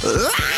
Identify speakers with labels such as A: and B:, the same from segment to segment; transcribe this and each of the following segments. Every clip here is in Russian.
A: Самые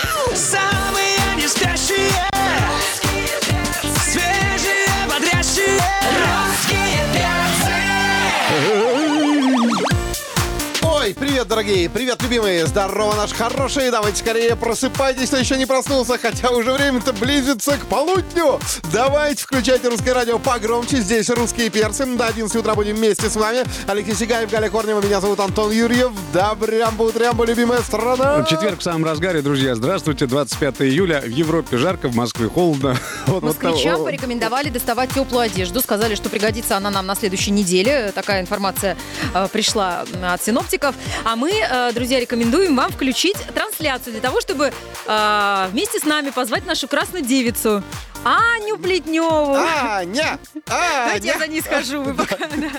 B: дорогие, привет, любимые, здорово, наш хороший, давайте скорее просыпайтесь, кто еще не проснулся, хотя уже время-то близится к полудню. Давайте включайте русское радио погромче, здесь русские перцы, до 11 утра будем вместе с вами. Алексей Сигаев, Галя Корнева, меня зовут Антон Юрьев, добрямбу, утрямбу, любимая страна.
C: Четверг в самом разгаре, друзья. Здравствуйте, 25 июля. В Европе жарко, в Москве холодно. Вот, вот
D: Москвичам
C: того.
D: порекомендовали доставать теплую одежду. Сказали, что пригодится она нам на следующей неделе. Такая информация э, пришла от синоптиков. А мы, э, друзья, рекомендуем вам включить трансляцию для того, чтобы э, вместе с нами позвать нашу красную девицу Аню Плетневу.
B: Аня!
D: Давайте я за ней схожу. вы пока, да.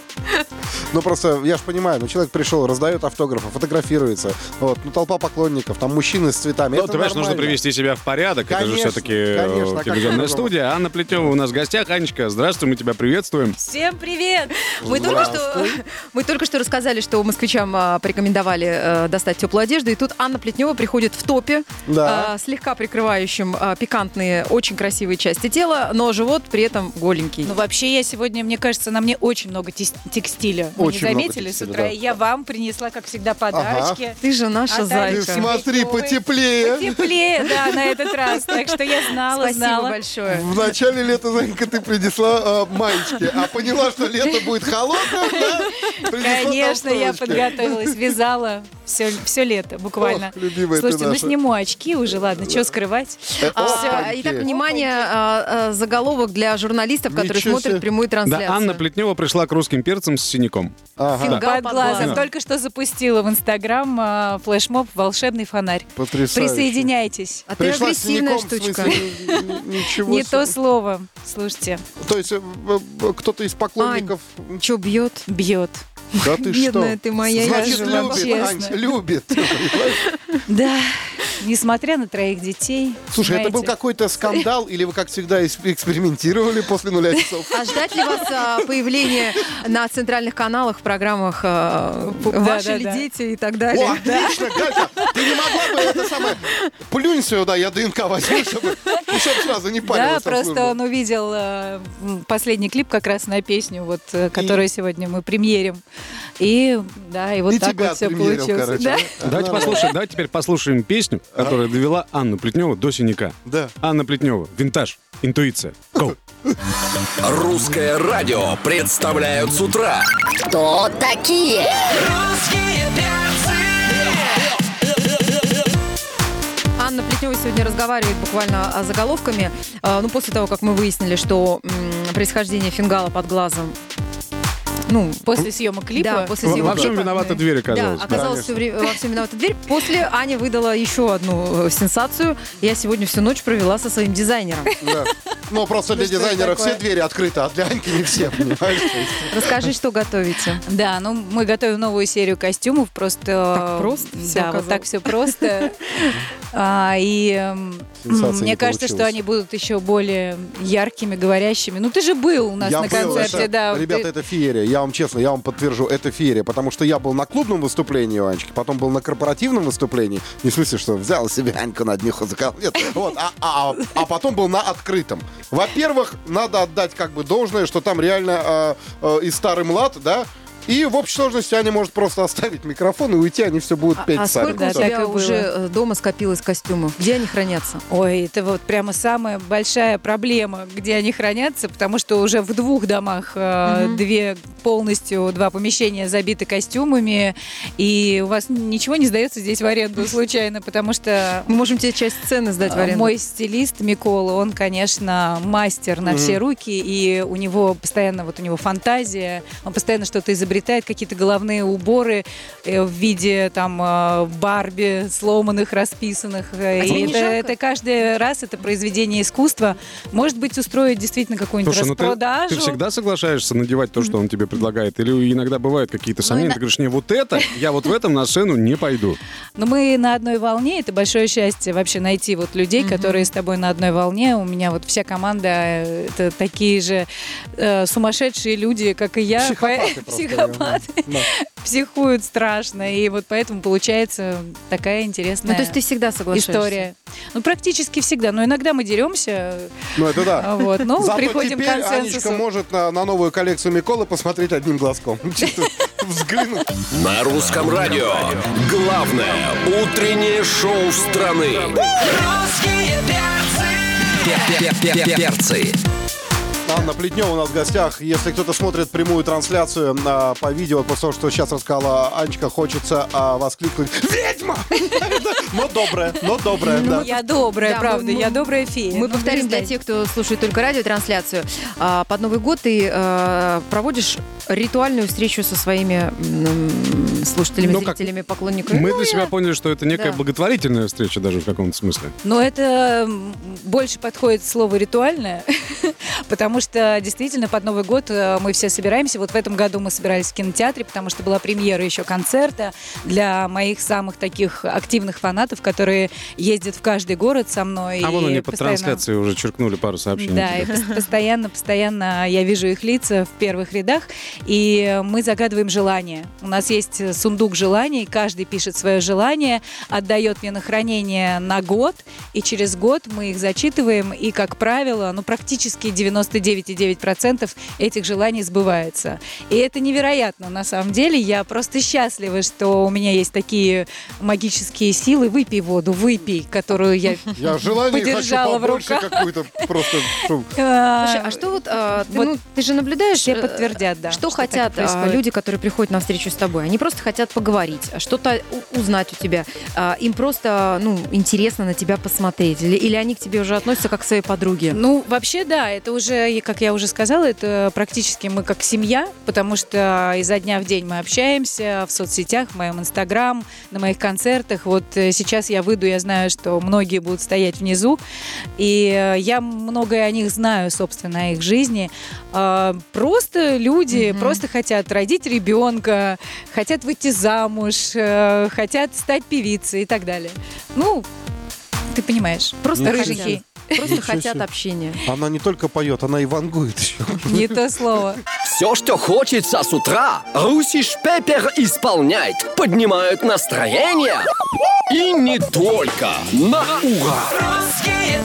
B: Ну просто, я же понимаю, ну человек пришел, раздает автографы, фотографируется, вот, ну толпа поклонников, там мужчины с цветами,
C: Ну, ты понимаешь, нужно привести себя в порядок. Это же все-таки
B: конечно, как
C: телевизионная студия. Анна Плетнева у нас в гостях. Анечка, здравствуй, мы тебя приветствуем.
D: Всем привет! Мы только, что, мы только что рассказали, что москвичам а, порекомендовали э, достать теплую одежду, и тут Анна Плетнева приходит в топе,
B: Да.
D: а, слегка прикрывающим а, пикантные, очень красивые части тела, но живот при этом голенький.
E: Ну, вообще, я сегодня, мне кажется, на мне очень много текстиля. Вы
B: Очень
E: не
B: много
E: заметили с
B: текстиля,
E: утра?
B: да.
E: Я вам принесла, как всегда, подарочки.
D: Ты же наша
E: А
D: зайка.
E: дальше?
B: Смотри,
E: Ой.
B: потеплее.
E: Теплее, да, на этот раз. Так что я знала,
D: Спасибо
E: знала.
D: большое.
B: В начале лета, Занька, ты принесла э, маечки, а поняла, что лето будет холодным, да? Принесла
E: Конечно, я подготовилась, вязала все, все лето, буквально.
B: Ох, любимая ты
E: Слушайте, ну сниму очки уже, ладно, что скрывать.
B: Э,
D: А, итак, внимание, а, а, заголовок для журналистов, которые
B: Ничего
D: смотрят
B: себе.
D: прямую трансляцию.
C: Да, Анна Плетнева пришла к русским перцам с синяком.
B: Ага,
D: Фингал
E: Под
D: под
E: глазом.
D: глазом.
E: Только что запустила в Инстаграм а, флешмоб «Волшебный фонарь».
B: потрясающе.
E: Присоединяйтесь.
D: А ты
B: Пришла с
D: агрессивная штучка.
B: Ничего
E: Не то слово. Слушайте,
B: То есть э, э, кто-то из поклонников...
D: Че бьет?
E: бьет.
B: Да ты
D: Бедная
B: что?
D: ты моя, я
B: Значит,
D: же
B: любит,
E: вам
B: Ань. Любит.
E: Да, несмотря на троих детей.
B: Слушай, это был какой-то скандал, или вы, как всегда, экспериментировали после нуля часов?
D: А ждать ли вас а, появления на центральных каналах, в программах а,
E: Да,
D: «Ваши
E: да,
D: ли
E: да.
D: дети» и так
B: О,
D: далее?
B: отлично, Галя, ты не могла бы это самое... Плюнь сюда, я ДНК возьму, чтобы, чтобы сразу не
E: Да,
B: парилась. там
E: просто он увидел э, последний клип как раз на песню, вот, э, которую сегодня мы премьерим. И да, и вот
B: И
E: так
B: тебя
E: вот все получилось.
B: короче.
E: Да?
C: Давайте послушаем, давайте теперь послушаем песню, которая довела Анну Плетневу до синяка.
B: Да.
C: Анна Плетнева, винтаж, интуиция. Go.
A: Русское радио представляют с утра
F: Кто такие?
A: Русские
D: Анна Плетнева сегодня разговаривает буквально а, заголовками. А, Ну, после того, как мы выяснили, что происхождение фингала под глазом ну,
E: После съемок клипа.
D: Да, после
C: Во
D: съемок
C: во всем
D: клипа.
C: виновата дверь оказалась.
D: Да, оказалось, все время, во всем виновата дверь. После Аня выдала еще одну э, сенсацию. Я сегодня всю ночь провела со своим дизайнером.
B: Да. Ну, просто для
E: что это
B: дизайнера все двери открыты, а для Аньки не все, понимаешь?
D: Расскажи, что готовите.
E: Да, ну мы готовим новую серию костюмов, просто...
D: Так просто
E: Да, вот так все просто. А, И
B: Сенсация
E: мне
B: не
E: кажется, что они будут еще более яркими, говорящими. Ну ты же был у нас
B: Я
E: на
B: был,
E: концерте,
B: это-
E: да.
B: Ребята,
E: ты-
B: это феерия. Я вам честно, я вам подтвержу, это феерия. Потому что я был на клубном выступлении у Анечки, потом был на корпоративном выступлении. Не в смысле, что взял себе Аньку на днюху закол. Нет, вот. А, а- а потом был на открытом. Во-первых, надо отдать как бы должное, что там реально э, э, и старый млад, да, и в общей сложности Аня может просто оставить микрофон и уйти, они все будут петь
D: А
B: сами.
D: сколько у
E: Да, так
D: тебя
E: и было.
D: уже э, дома скопилось костюмов? Где они хранятся?
E: Ой, это вот прямо самая большая проблема, где они хранятся, потому что уже в двух домах э,
D: Мгм.
E: две полностью два помещения забиты костюмами, и у вас ничего не сдается здесь в аренду случайно, потому что
D: Мы можем тебе часть сцены сдать в аренду.
E: мой стилист Микола, он, конечно, мастер на все руки, и у него постоянно вот у него фантазия, он постоянно что-то изобретает, какие-то головные уборы э, в виде там э, Барби сломанных, расписанных. э,
D: А тебе
E: и
D: не
E: это,
D: жалко?
E: это каждый раз это произведение искусства. Может быть, устроить действительно какую-нибудь
C: Слушай, ну ты,
E: распродажу.
C: ты всегда соглашаешься надевать то, что он тебе предлагает? Или иногда бывают какие-то сомнения?
E: на-
C: Ты говоришь, не, вот это, я вот в этом на сцену не пойду.
E: Но мы на одной волне. Это большое счастье вообще найти вот людей, которые с тобой на одной волне. У меня вот вся команда это такие же э, сумасшедшие люди, как и я.
B: Психопаты
E: По-
B: просто,
E: психопаты.
B: Да.
E: психуют страшно. И вот поэтому получается такая интересная
D: Ну, то есть ты всегда соглашаешься?
E: история. Ну, практически всегда. Но иногда мы деремся.
B: Ну, это да.
E: а Вот, но
B: Зато
E: приходим к
B: теперь
E: консенсусу.
B: Анечка может на, на новую коллекцию Миколы посмотреть одним глазком. Взглянуть.
A: На русском радио. Главное утреннее шоу страны. Русские перцы. Перцы.
B: Анна Плетнева у нас в гостях. Если кто-то смотрит прямую трансляцию а, по видео, после того, что сейчас рассказала Анечка, хочется а, воскликнуть «Ведьма!» Но добрая, но добрая, да.
E: Я добрая,
D: Да,
E: правда, я добрая фея.
D: Мы
E: Ну,
D: повторим для тех, кто слушает только радиотрансляцию. А, Под Новый год ты э, проводишь ритуальную встречу со своими слушателями,
C: Ну, как-
D: зрителями, поклонниками.
C: Мы
D: Ну,
C: для
D: я-
C: себя поняли, что это некая
D: Да.
C: благотворительная встреча даже в каком-то смысле.
E: Но это больше подходит слово ритуальное, потому что действительно под Новый год э, мы все собираемся. Вот в этом году мы собирались в кинотеатре, потому что была премьера еще концерта для моих самых таких активных фанатов, которые ездят в каждый город со мной.
C: А вон они
E: постоянно-
C: трансляцией уже черкнули пару сообщений.
E: Да, и постоянно, постоянно я вижу их лица в первых рядах, и мы загадываем желание. У нас есть э, сундук желаний, каждый пишет свое желание, отдает мне на хранение на год, и через год мы их зачитываем, и, как правило, ну, практически 99,9% этих желаний сбывается. И это невероятно, на самом деле. Я просто счастлива, что у меня есть такие магические силы. Выпей воду, выпей, которую я
B: Я желание хочу
E: Подержала в
B: побольше
E: руках.
B: какую-то просто... чтоб-
D: Слушай, а что вот, а, ты,
E: вот
D: ну, ты же наблюдаешь,
E: все
D: э,
E: подтвердят, да.
D: что,
E: так
D: хотят а, люди, которые приходят на встречу с тобой? Они просто хотят поговорить, что-то у- узнать у тебя. А, им просто, ну, интересно на тебя посмотреть. Или, или они к тебе уже относятся как к своей подруге?
E: Ну, вообще, да, это уже, как я уже сказала, это практически мы как семья, потому что изо дня в день мы общаемся в соцсетях, в моем инстаграм, на моих концертах. Вот э, сейчас я выйду, я знаю, что многие будут стоять внизу, и э, я многое о них знаю, собственно, о их жизни. А, Просто люди просто хотят родить ребенка, хотят выйти замуж, э, хотят стать певицей и так далее. Ну, ты понимаешь,
D: Просто
B: Ничего
E: рыженький.
B: себе.
D: Просто
B: Ничего
D: хотят
B: себе.
D: общения.
B: Она не только поет, она и вангует еще.
E: Не то слово.
A: Все, что хочется с утра, Русиш Пеппер исполняет. Поднимают настроение. И не только. На ура! Русские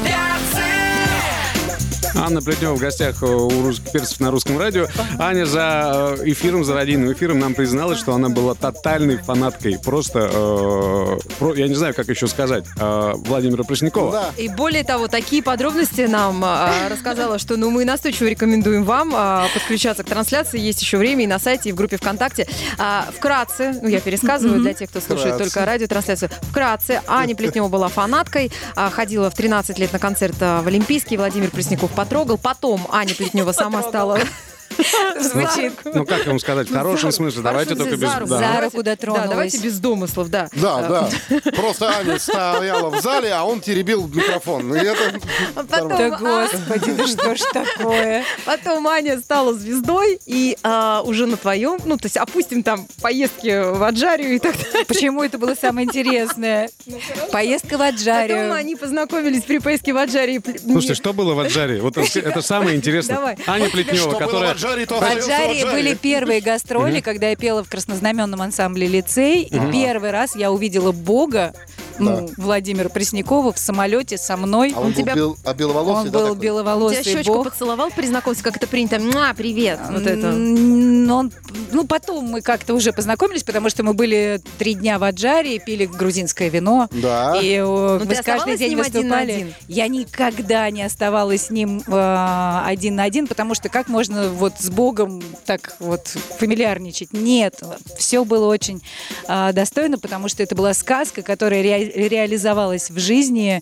C: Анна Плетнева в гостях э, у русских перцев на русском радио. Аня за э, эфиром, за радийным эфиром нам призналась, что она была тотальной фанаткой. Просто, э, про- я не знаю, как еще сказать, э, Владимира Преснякова.
B: Да.
D: И более того, такие подробности нам а, рассказала, что ну, мы настойчиво рекомендуем вам а, подключаться к трансляции. Есть еще время и на сайте, и в группе ВКонтакте. А, вкратце, ну я пересказываю для тех, кто слушает
B: Вкратце.
D: только радиотрансляцию. Вкратце, Аня Плетнева была фанаткой, а, ходила в 13 лет на концерт а, в Олимпийский, Владимир Пресняков потрогал. Потом Аня Плетнева сама стала...
E: Звучит.
C: Ну, как вам сказать, в хорошем смысле. Давайте только без...
D: за руку.
E: дотронулась.
D: Да, давайте без домыслов, да.
B: Да, да. Просто Аня стояла в зале, а он теребил микрофон.
D: Потом,
E: Да
D: а,
E: господи, да что ж такое?
D: Потом Аня стала звездой, и а, уже на твоем, ну, то есть опустим там поездки в Аджарию и так далее.
E: Почему это было самое интересное? Поездка в
D: Потом
E: Аджарию.
D: они познакомились при поездке в Аджарии.
C: Слушайте, что было в Аджаре? Вот это, самое интересное. Аня Плетнева, которая...
B: Аджаре, то Аджаре.
E: были первые гастроли, когда я пела в краснознаменном ансамбле лицей. И первый раз я увидела Бога, ну, Владимира Преснякова в самолете со мной.
B: А он, был
D: тебя-
B: бел- а беловолосый,
E: Он
B: да,
E: был
B: такой?
D: Тебя
E: беловолосый
D: щечку
E: бог.
D: поцеловал при знакомстве, как это принято. Муа, привет. Вот это.
E: Но он- ну, потом мы как-то уже познакомились, потому что мы были три дня в Аджаре, пили грузинское вино.
B: Да.
E: И э,
D: ты
E: мы с каждый день
D: ним один на
E: выступали.
D: один?
E: Я никогда не оставалась с ним э, один на один, потому что как можно вот с Богом так вот фамильярничать? Нет, все было очень э, достойно, потому что это была сказка, которая ре- реализовалась в жизни.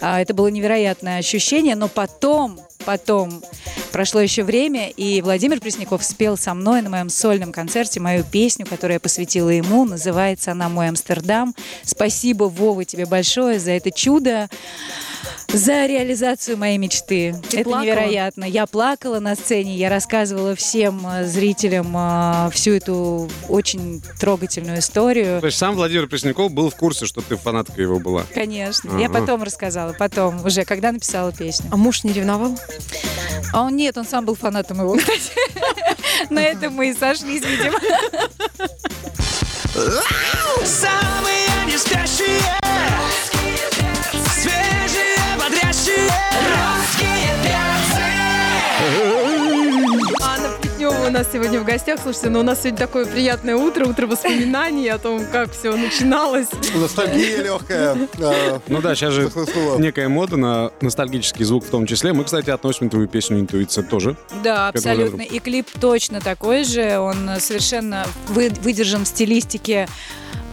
E: А, это было невероятное ощущение, но потом Потом прошло еще время, и Владимир Пресняков спел со мной на моем сольном концерте мою песню, которую я посвятила ему. Называется она «Мой Амстердам». Спасибо, Вова, тебе большое за это чудо, за реализацию моей мечты.
D: Ты
E: это
D: плакала?
E: невероятно. Я плакала на сцене, я рассказывала всем э, зрителям э, всю эту очень трогательную историю.
C: То есть сам Владимир Пресняков был в курсе, что ты фанатка его была.
E: Конечно. Я
C: Ага.
E: потом рассказала, потом, уже когда написала песню.
D: А муж не ревновал?
E: А он нет, он сам был фанатом его, кстати. На этом мы и сошлись, видимо.
G: Самые не
D: нас сегодня в гостях. Слушайте, ну у нас сегодня такое приятное утро, утро воспоминаний о том, как все начиналось.
B: Ностальгия легкая.
C: Ну да, сейчас же некая мода на ностальгический звук в том числе. Мы, кстати, относим твою песню «Интуиция» тоже.
E: Да, абсолютно. И клип точно такой же. Он совершенно вы- выдержан в стилистике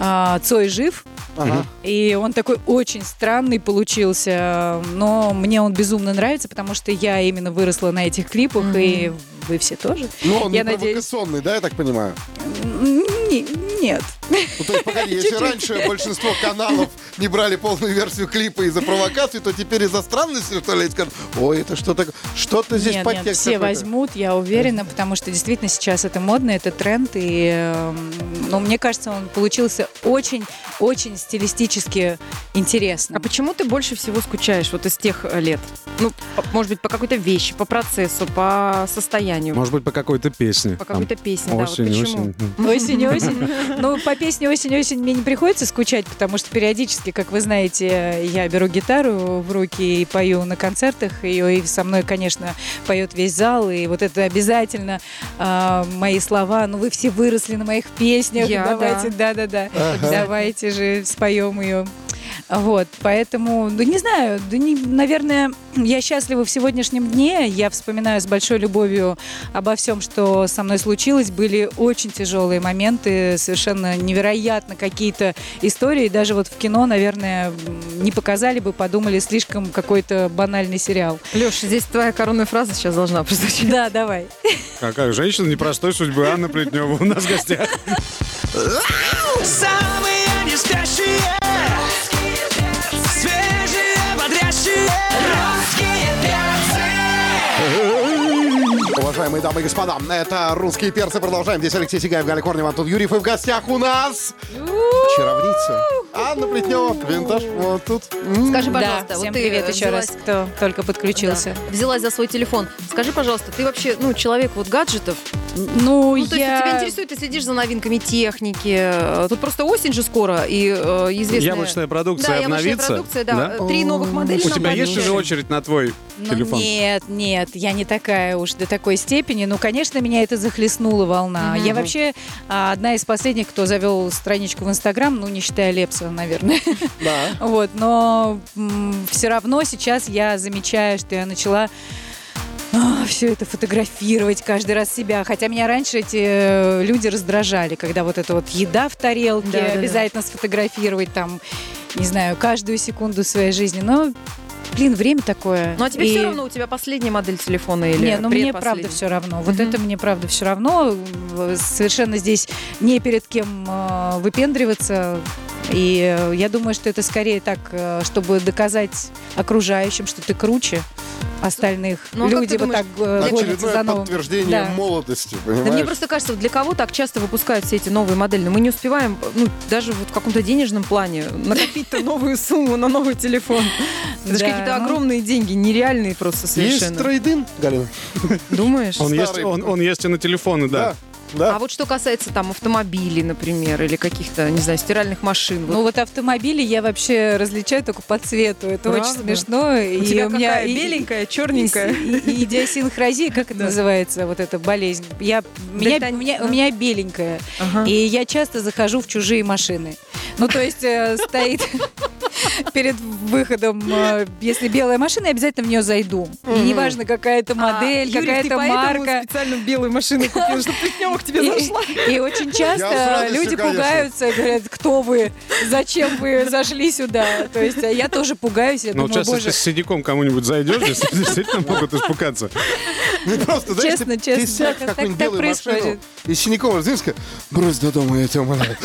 E: а, Цой жив.
B: Ага.
E: И он такой очень странный получился, но мне он безумно нравится, потому что я именно выросла на этих клипах, и вы все тоже.
B: Ну, он
E: Я
B: не
E: надеюсь.
B: провокационный, да, я так понимаю?
E: Не- нет.
B: Ну, то есть, погоди, если раньше большинство каналов не брали полную версию клипа из-за провокации, то теперь из-за странности, что ли, скажут, ой, это что такое? Что-то здесь
E: Нет, нет,
B: подтекст
E: все
B: какой-то».
E: возьмут, я уверена, потому что действительно сейчас это модно, это тренд, и, эм, ну, мне кажется, он получился очень-очень стилистически интересным.
D: А почему ты больше всего скучаешь вот из тех э, лет? Ну, может быть, по какой-то вещи, по процессу, по состоянию,
C: Может быть, по какой-то песне.
D: по
C: Там
D: какой-то песне. да, вот почему?
C: осень.
E: Осень, осень. Ну, по песне осень, осень мне не приходится скучать, потому что периодически, как вы знаете, я беру гитару в руки и пою на концертах, и, и со мной, конечно, поет весь зал, и вот это обязательно а, мои слова. Ну, вы все выросли на моих песнях,
D: Я,
E: давайте, да-да-да, давайте же споем ее. Вот, поэтому, ну, не знаю, да не, наверное, я счастлива в сегодняшнем дне. Я вспоминаю с большой любовью обо всем, что со мной случилось. Были очень тяжелые моменты, совершенно невероятно какие-то истории. Даже вот в кино, наверное, не показали бы, подумали, слишком какой-то банальный сериал.
D: Леша, здесь твоя коронная фраза сейчас должна прозвучать.
E: Да, давай.
C: Какая женщина непростой судьбы Анна Плетнева у нас в гостях.
G: Самые не спящие
B: Уважаемые дамы и господа, это «Русские перцы». Продолжаем. Здесь Алексей Сигаев, Галя Корнева, Антон Юрьев. И в гостях у нас чаровница Анна Плетнева. Винтаж вот тут.
D: Скажи,
E: Да,
D: пожалуйста,
E: всем
D: вот ты
E: привет еще
D: взялась-
E: раз, кто только подключился.
D: Да, взялась за свой телефон. Скажи, пожалуйста, ты вообще, ну, человек вот гаджетов?
E: Ну,
D: Ну, то есть
E: я...
D: тебя интересует, ты следишь за новинками техники. Тут просто осень же скоро, и э, известная...
C: Яблочная продукция
D: да, яблочная
C: обновится.
D: продукция, да. Э, Три новых модели
C: У тебя есть уже очередь на твой
E: Ну,
C: телефон?
E: нет, нет, я не такая уж до такой степени. Ну, конечно, меня это захлестнула волна. Я вообще а, одна из последних, кто завел страничку в Инстаграм, ну, не считая Лепса, наверное.
B: Да.
E: Вот, но все равно сейчас я замечаю, что я начала все это фотографировать каждый раз себя. Хотя меня раньше эти э, люди раздражали, когда вот это вот еда в тарелке,
D: Да-да-да.
E: обязательно сфотографировать там, не знаю, каждую секунду своей жизни. Но, блин, время такое.
D: Ну, а тебе
E: И-
D: все равно, у тебя последняя модель телефона или
E: не, ну мне правда все равно. Вот
D: Мгм.
E: это мне правда все равно. Совершенно здесь не перед кем э, выпендриваться. И э, я думаю, что это скорее так, э, чтобы доказать окружающим, что ты круче остальных.
D: Ну, а
E: Люди вот так э, гонятся
B: Очередное
E: за новым.
B: подтверждение
E: Да.
B: молодости,
D: Да мне
B: понимаешь?
D: просто кажется, для кого так часто выпускают все эти новые модели? Но мы не успеваем, ну, даже вот в каком-то денежном плане накопить-то новую сумму на новый телефон. Это же какие-то
E: ну.
D: огромные деньги, нереальные просто
B: Есть
D: совершенно.
B: трейдин, Галина?
D: Думаешь?
C: Он есть, он, он есть и на телефоны, да.
B: Да.
D: А вот что касается там автомобилей, например, или каких-то, не знаю, стиральных машин.
E: Ну
D: вот
E: автомобили я вообще различаю только по цвету. Это
D: Правда?
E: очень смешно.
D: у
E: и
D: тебя
E: у меня
D: какая?
E: и-
D: беленькая, черненькая.
E: И, и идиосинхразия, как это
D: Да.
E: называется, вот эта болезнь. Я, меня,
D: Дальтони-
E: у, меня,
D: да.
E: у меня беленькая.
D: Ага.
E: И я часто захожу в чужие машины. Ну, то есть э, стоит перед выходом, э, если белая машина, я обязательно в нее зайду. И неважно, какая это модель,
D: А, ты
E: какая-то
D: поэтому
E: марка.
D: специально белую машину купил, чтобы Плетнева к тебе зашла.
E: и очень часто люди пугаются, говорят, кто вы, зачем вы зашли сюда. То есть а я тоже пугаюсь, думаю,
C: сейчас, если
E: боже,
C: с сидиком кому-нибудь зайдешь, действительно могут испугаться.
B: Ну, Просто, знаешь,
E: Честно,
B: ты-
E: честно,
B: ты сядь
E: так- так
B: машину
E: происходит.
B: и синяком разинска, брось до дома, я тебя умоляю.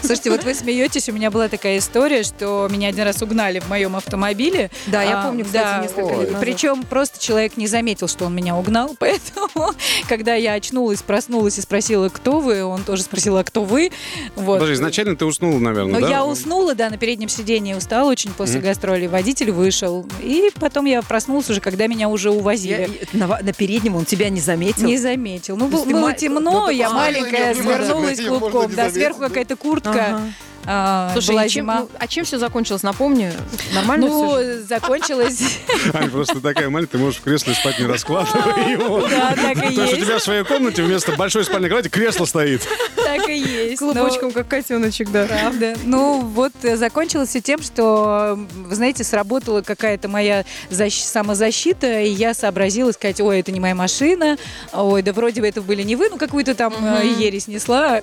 E: Слушайте, вот вы смеетесь, у меня была такая история, что меня один раз угнали в моем автомобиле.
D: Да, я
E: А,
D: помню, кстати,
E: да,
D: несколько лет назад.
E: Причем просто человек не заметил, что он меня угнал, поэтому, когда я очнулась, проснулась и спросила, кто вы, он тоже спросил, а кто вы? Вот.
C: Подожди, изначально ты уснула, наверное,
E: Но
C: да?
E: я уснула, да, на переднем сидении устала очень после гастролей. Водитель вышел. И потом я проснулась уже, когда меня уже
D: Я-
E: увозили.
D: и- на, на переднем он тебя не заметил.
E: Не заметил. Ну, был- было
D: ма-
E: темно,
B: ну,
E: я маленькая, свернулась клубком. Да,
B: заметить,
E: сверху
B: да.
E: какая-то куртка.
D: Ага.
E: А,
D: Слушай,
E: была
D: чем-
E: зима.
D: ну, а чем все закончилось? Напомню. Нормально
E: Ну,
D: всё же?
E: закончилось.
C: Ань, просто такая маленькая, ты можешь в кресле спать, не раскладывая его.
E: Да, так и
C: Потому что у
E: есть.
C: тебя в своей комнате вместо большой спальной кровати кресло стоит.
E: Так и есть.
D: Клубочком, как котеночек, да.
E: Правда. Ну, вот э, закончилось все тем, что, вы знаете, сработала какая-то моя защ- самозащита, и я сообразила сказать, ой, это не моя машина, ой, да вроде бы это были не вы, ну, какую-то там э, ересь несла.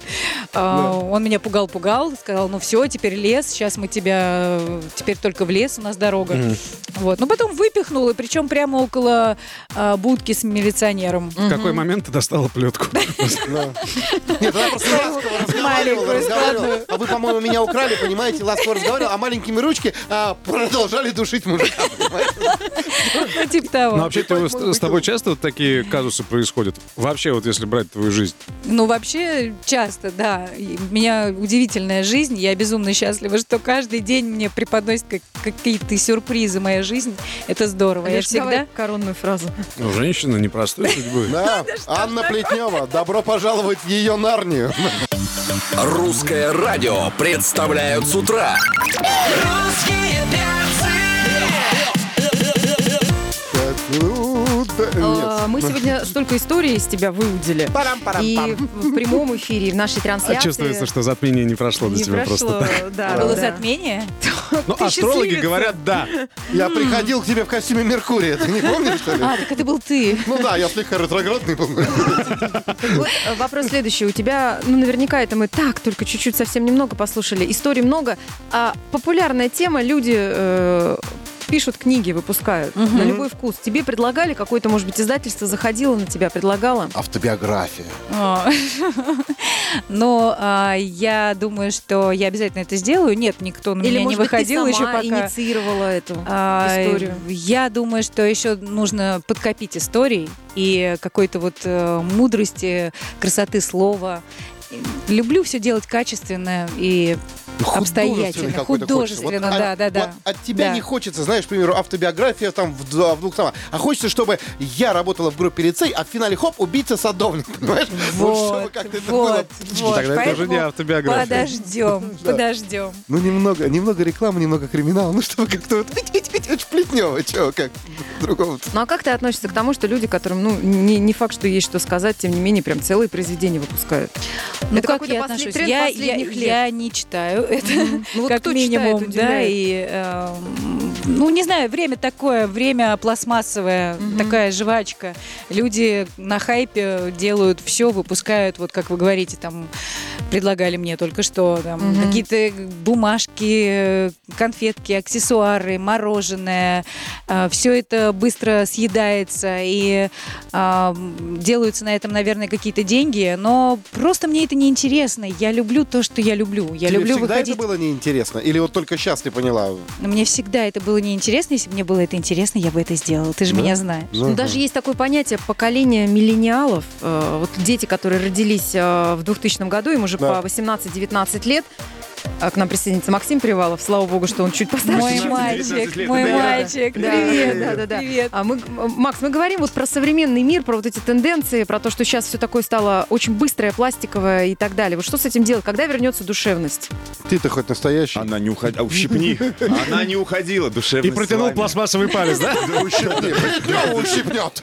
E: А, Он меня пугал-пугал, сказал, ну, все, теперь лес, сейчас мы тебя, э, теперь только в лес у нас дорога. Вот. Ну, потом выпихнул, и причем прямо около а, будки с милиционером.
C: В какой момент ты достала плетку?
B: Нет, она просто ласково разговаривала,
E: Маленькую,
B: разговаривала.
E: складную.
B: А вы, по-моему, меня украли, понимаете, ласково разговаривала, а маленькими ручки а, продолжали душить мужика?
E: Ну, типа того.
C: Ну, вообще, ты- с тобой часто вот такие казусы происходят? Вообще, вот если брать твою жизнь.
E: Ну, вообще, часто, да. У меня удивительная жизнь. Я безумно счастлива, что каждый день мне преподносят как- какие-то сюрпризы моя жизнь. Это здорово. Я
D: Леш, давай
E: всегда...
D: коронную фразу.
C: Ну, женщина непростой судьбы.
B: Да, Анна Плетнева, добро пожаловать в ее Нарнию.
A: Русское радио представляют с утра.
G: Русские
D: А, Мы сегодня столько историй из тебя выудили. И в прямом эфире, в нашей
C: А
D: трансляции.
C: чувствуется, что затмение не прошло до
D: не
C: тебя просто так.
D: да,
E: Было затмение?
C: Ну, астрологи говорят да.
B: Я приходил к тебе в костюме Меркурия, ты не помнишь, что ли?
E: А, так это был ты.
B: Ну да, я слегка ретроградный был.
D: Так вот, э, вопрос следующий. У тебя, ну, наверняка это мы так, только чуть-чуть, совсем немного послушали. Историй много. А популярная тема, люди э, пишут книги, выпускают на любой вкус. Тебе предлагали какое-то, может быть, издательство заходило на тебя, предлагало?
B: Автобиография.
E: Но а, я думаю, что я обязательно это сделаю. Нет, никто на меня не выходил еще пока.
D: инициировала эту
E: А,
D: историю?
E: Я думаю, что еще нужно подкопить историй и какой-то вот э, мудрости, красоты слова. Люблю все делать качественно и обстоятельно, художественно,
B: Вот,
E: да,
B: а-
E: да, да.
B: вот от тебя
E: Да.
B: не хочется, знаешь, к примеру, автобиография там в, двух словах. А хочется, чтобы я работала в группе лицей, а в финале хоп, убийца садовник, понимаешь? Вот, чтобы
E: Вот,
B: было.
C: Тогда это уже не автобиография.
E: Подождем, подождем.
B: Ну, немного, немного рекламы, немного криминала, ну, чтобы как-то вот... Плетнево, чего, как другого
D: Ну а как ты относишься к тому, что люди, которым, ну, не, не факт, что есть что сказать, тем не менее, прям целые произведения выпускают?
E: Ну,
D: Это
E: как я отношусь? Я, я, я не читаю это,
D: Ну, вот
E: как
D: кто читает,
E: минимум, да, и, эм, ну, не знаю, время такое, время пластмассовое, такая жвачка. Люди на хайпе делают все, выпускают, вот как вы говорите, там, предлагали мне только что, там, какие-то бумажки, э, конфетки, аксессуары, мороженое, все это быстро съедается, и а, делаются на этом, наверное, какие-то деньги, но просто мне это не интересно. Я люблю то, что я люблю. Я
B: Тебе
E: люблю
B: всегда
E: выходить.
B: это было неинтересно? Или вот только сейчас ты поняла?
E: Но Мне всегда это было неинтересно. Если бы мне было это интересно, я бы это сделала. Ты же меня знаешь.
D: Ну, даже есть такое понятие поколение миллениалов. Э, Вот дети, которые родились э, в 2000 году, им уже
B: Да.
D: по 18-19 лет. А К нам присоединится Максим Привалов. Слава богу, что он чуть постарше.
E: Мой
D: чем
E: мальчик,
C: лет.
E: мой
C: Да.
E: мальчик,
D: Да,
E: привет.
D: да, да, да.
E: Привет.
D: А мы, Макс, мы говорим вот про современный мир, про вот эти тенденции, про то, что сейчас все такое стало очень быстрое, пластиковое и так далее. Вот что с этим делать? Когда вернется душевность?
B: Ты-то хоть настоящий?
H: Она не уходила. Ущипни. Она не уходила, душевно.
C: И протянул пластмассовый палец, да?
B: Ущипни. Ущипнет.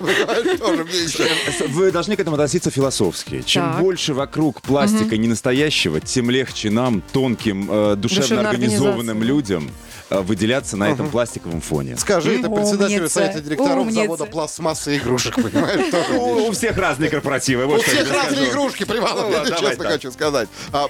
H: Вы должны к этому относиться философски. Чем больше вокруг пластика ненастоящего, тем легче нам, тонким, э, душевно организованным людям, э, выделяться на этом пластиковом фоне.
B: Скажи, это председатель совета директоров
E: Умница.
B: завода пластмассы и игрушек, понимаешь? тоже
H: У, у всех разные корпоративы. вот
B: У
H: что я
B: всех
H: тебе
B: разные
H: скажу.
B: игрушки, Привалов,
H: Ну
B: я
H: ладно,
B: тебе
H: давай
B: честно
H: так.
B: хочу сказать. А,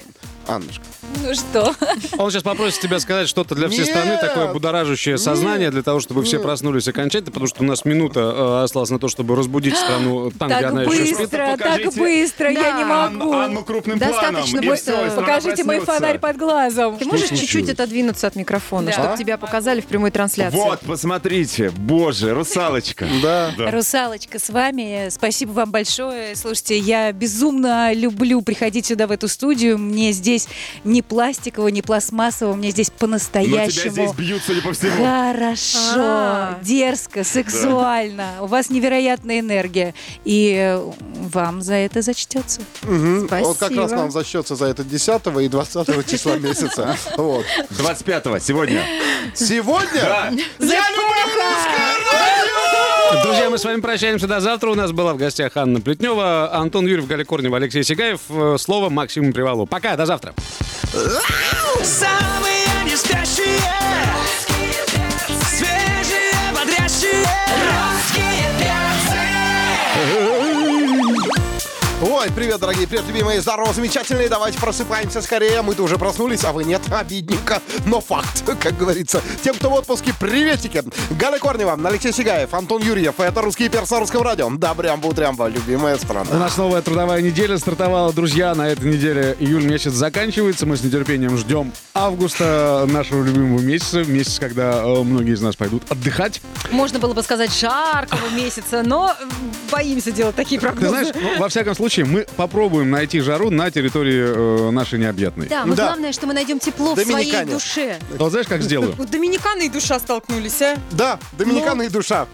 B: Аннушка.
E: Ну что?
C: Он сейчас попросит тебя сказать что-то для всей
B: Нет.
C: страны, такое будоражащее сознание, для того, чтобы все проснулись окончательно, потому что у нас минута э, осталась на то, чтобы разбудить страну там, где
E: Так
C: она еще спит.
E: быстро, так
H: покажите.
E: быстро, я не могу.
H: Анну крупным
D: Достаточно
H: планом. и страна
E: Покажите мой фонарь под глазом.
D: Ты можешь
C: случилось?
D: чуть-чуть отодвинуться от микрофона,
E: Да.
D: чтобы тебя показали в прямой трансляции?
H: Вот, посмотрите, боже, русалочка.
B: Да.
E: Русалочка с вами. Спасибо вам большое. Слушайте, я безумно люблю приходить сюда в эту студию. Мне здесь не пластиково, не пластмассово, мне здесь
H: Но тебя здесь
E: по-настоящему
H: бьют, судя по всему.
E: хорошо,
D: А.
E: дерзко, сексуально. У вас невероятная энергия. И э, вам за это зачтется.
B: Мгм.
D: Спасибо.
B: Вот как раз нам зачтется за это 10 и 20 числа месяца. Вот.
H: 25-го, сегодня.
B: Сегодня
C: Друзья, мы с вами прощаемся до завтра. У нас была в гостях Анна Плетнева, Антон Юрьев, Галя Корнева, Алексей Сигаев. Э, Слово Максиму Привалу. Пока, до завтра.
G: Самые не спящие
B: Ой, привет, дорогие, привет, любимые, здорово, замечательные. Давайте просыпаемся скорее. Мы-то уже проснулись, а вы нет. Обидненько, но факт, как говорится. Тем, кто в отпуске, приветики. Галя Корнева, Алексей Сигаев, Антон Юрьев. Это «Русские перцы на русском радио». Добрямба, утрямба, любимая
C: У
B: страна.
C: нас новая трудовая неделя стартовала, друзья. На этой неделе июль месяц заканчивается. Мы с нетерпением ждем августа нашего любимого месяца. Месяц, когда э, многие из нас пойдут отдыхать.
D: Можно было бы сказать жаркого месяца, но боимся делать такие
C: Ты
D: прогнозы.
C: знаешь, ну, во всяком случае, мы попробуем найти жару на территории э, нашей необъятной.
D: Да, но
B: Да.
D: главное, что мы найдем тепло в своей
B: Доминикане.
D: душе.
C: А вот знаешь, как сделаю?
D: Вот Доминикана и душа столкнулись, а?
B: Да, Доминикана и душа.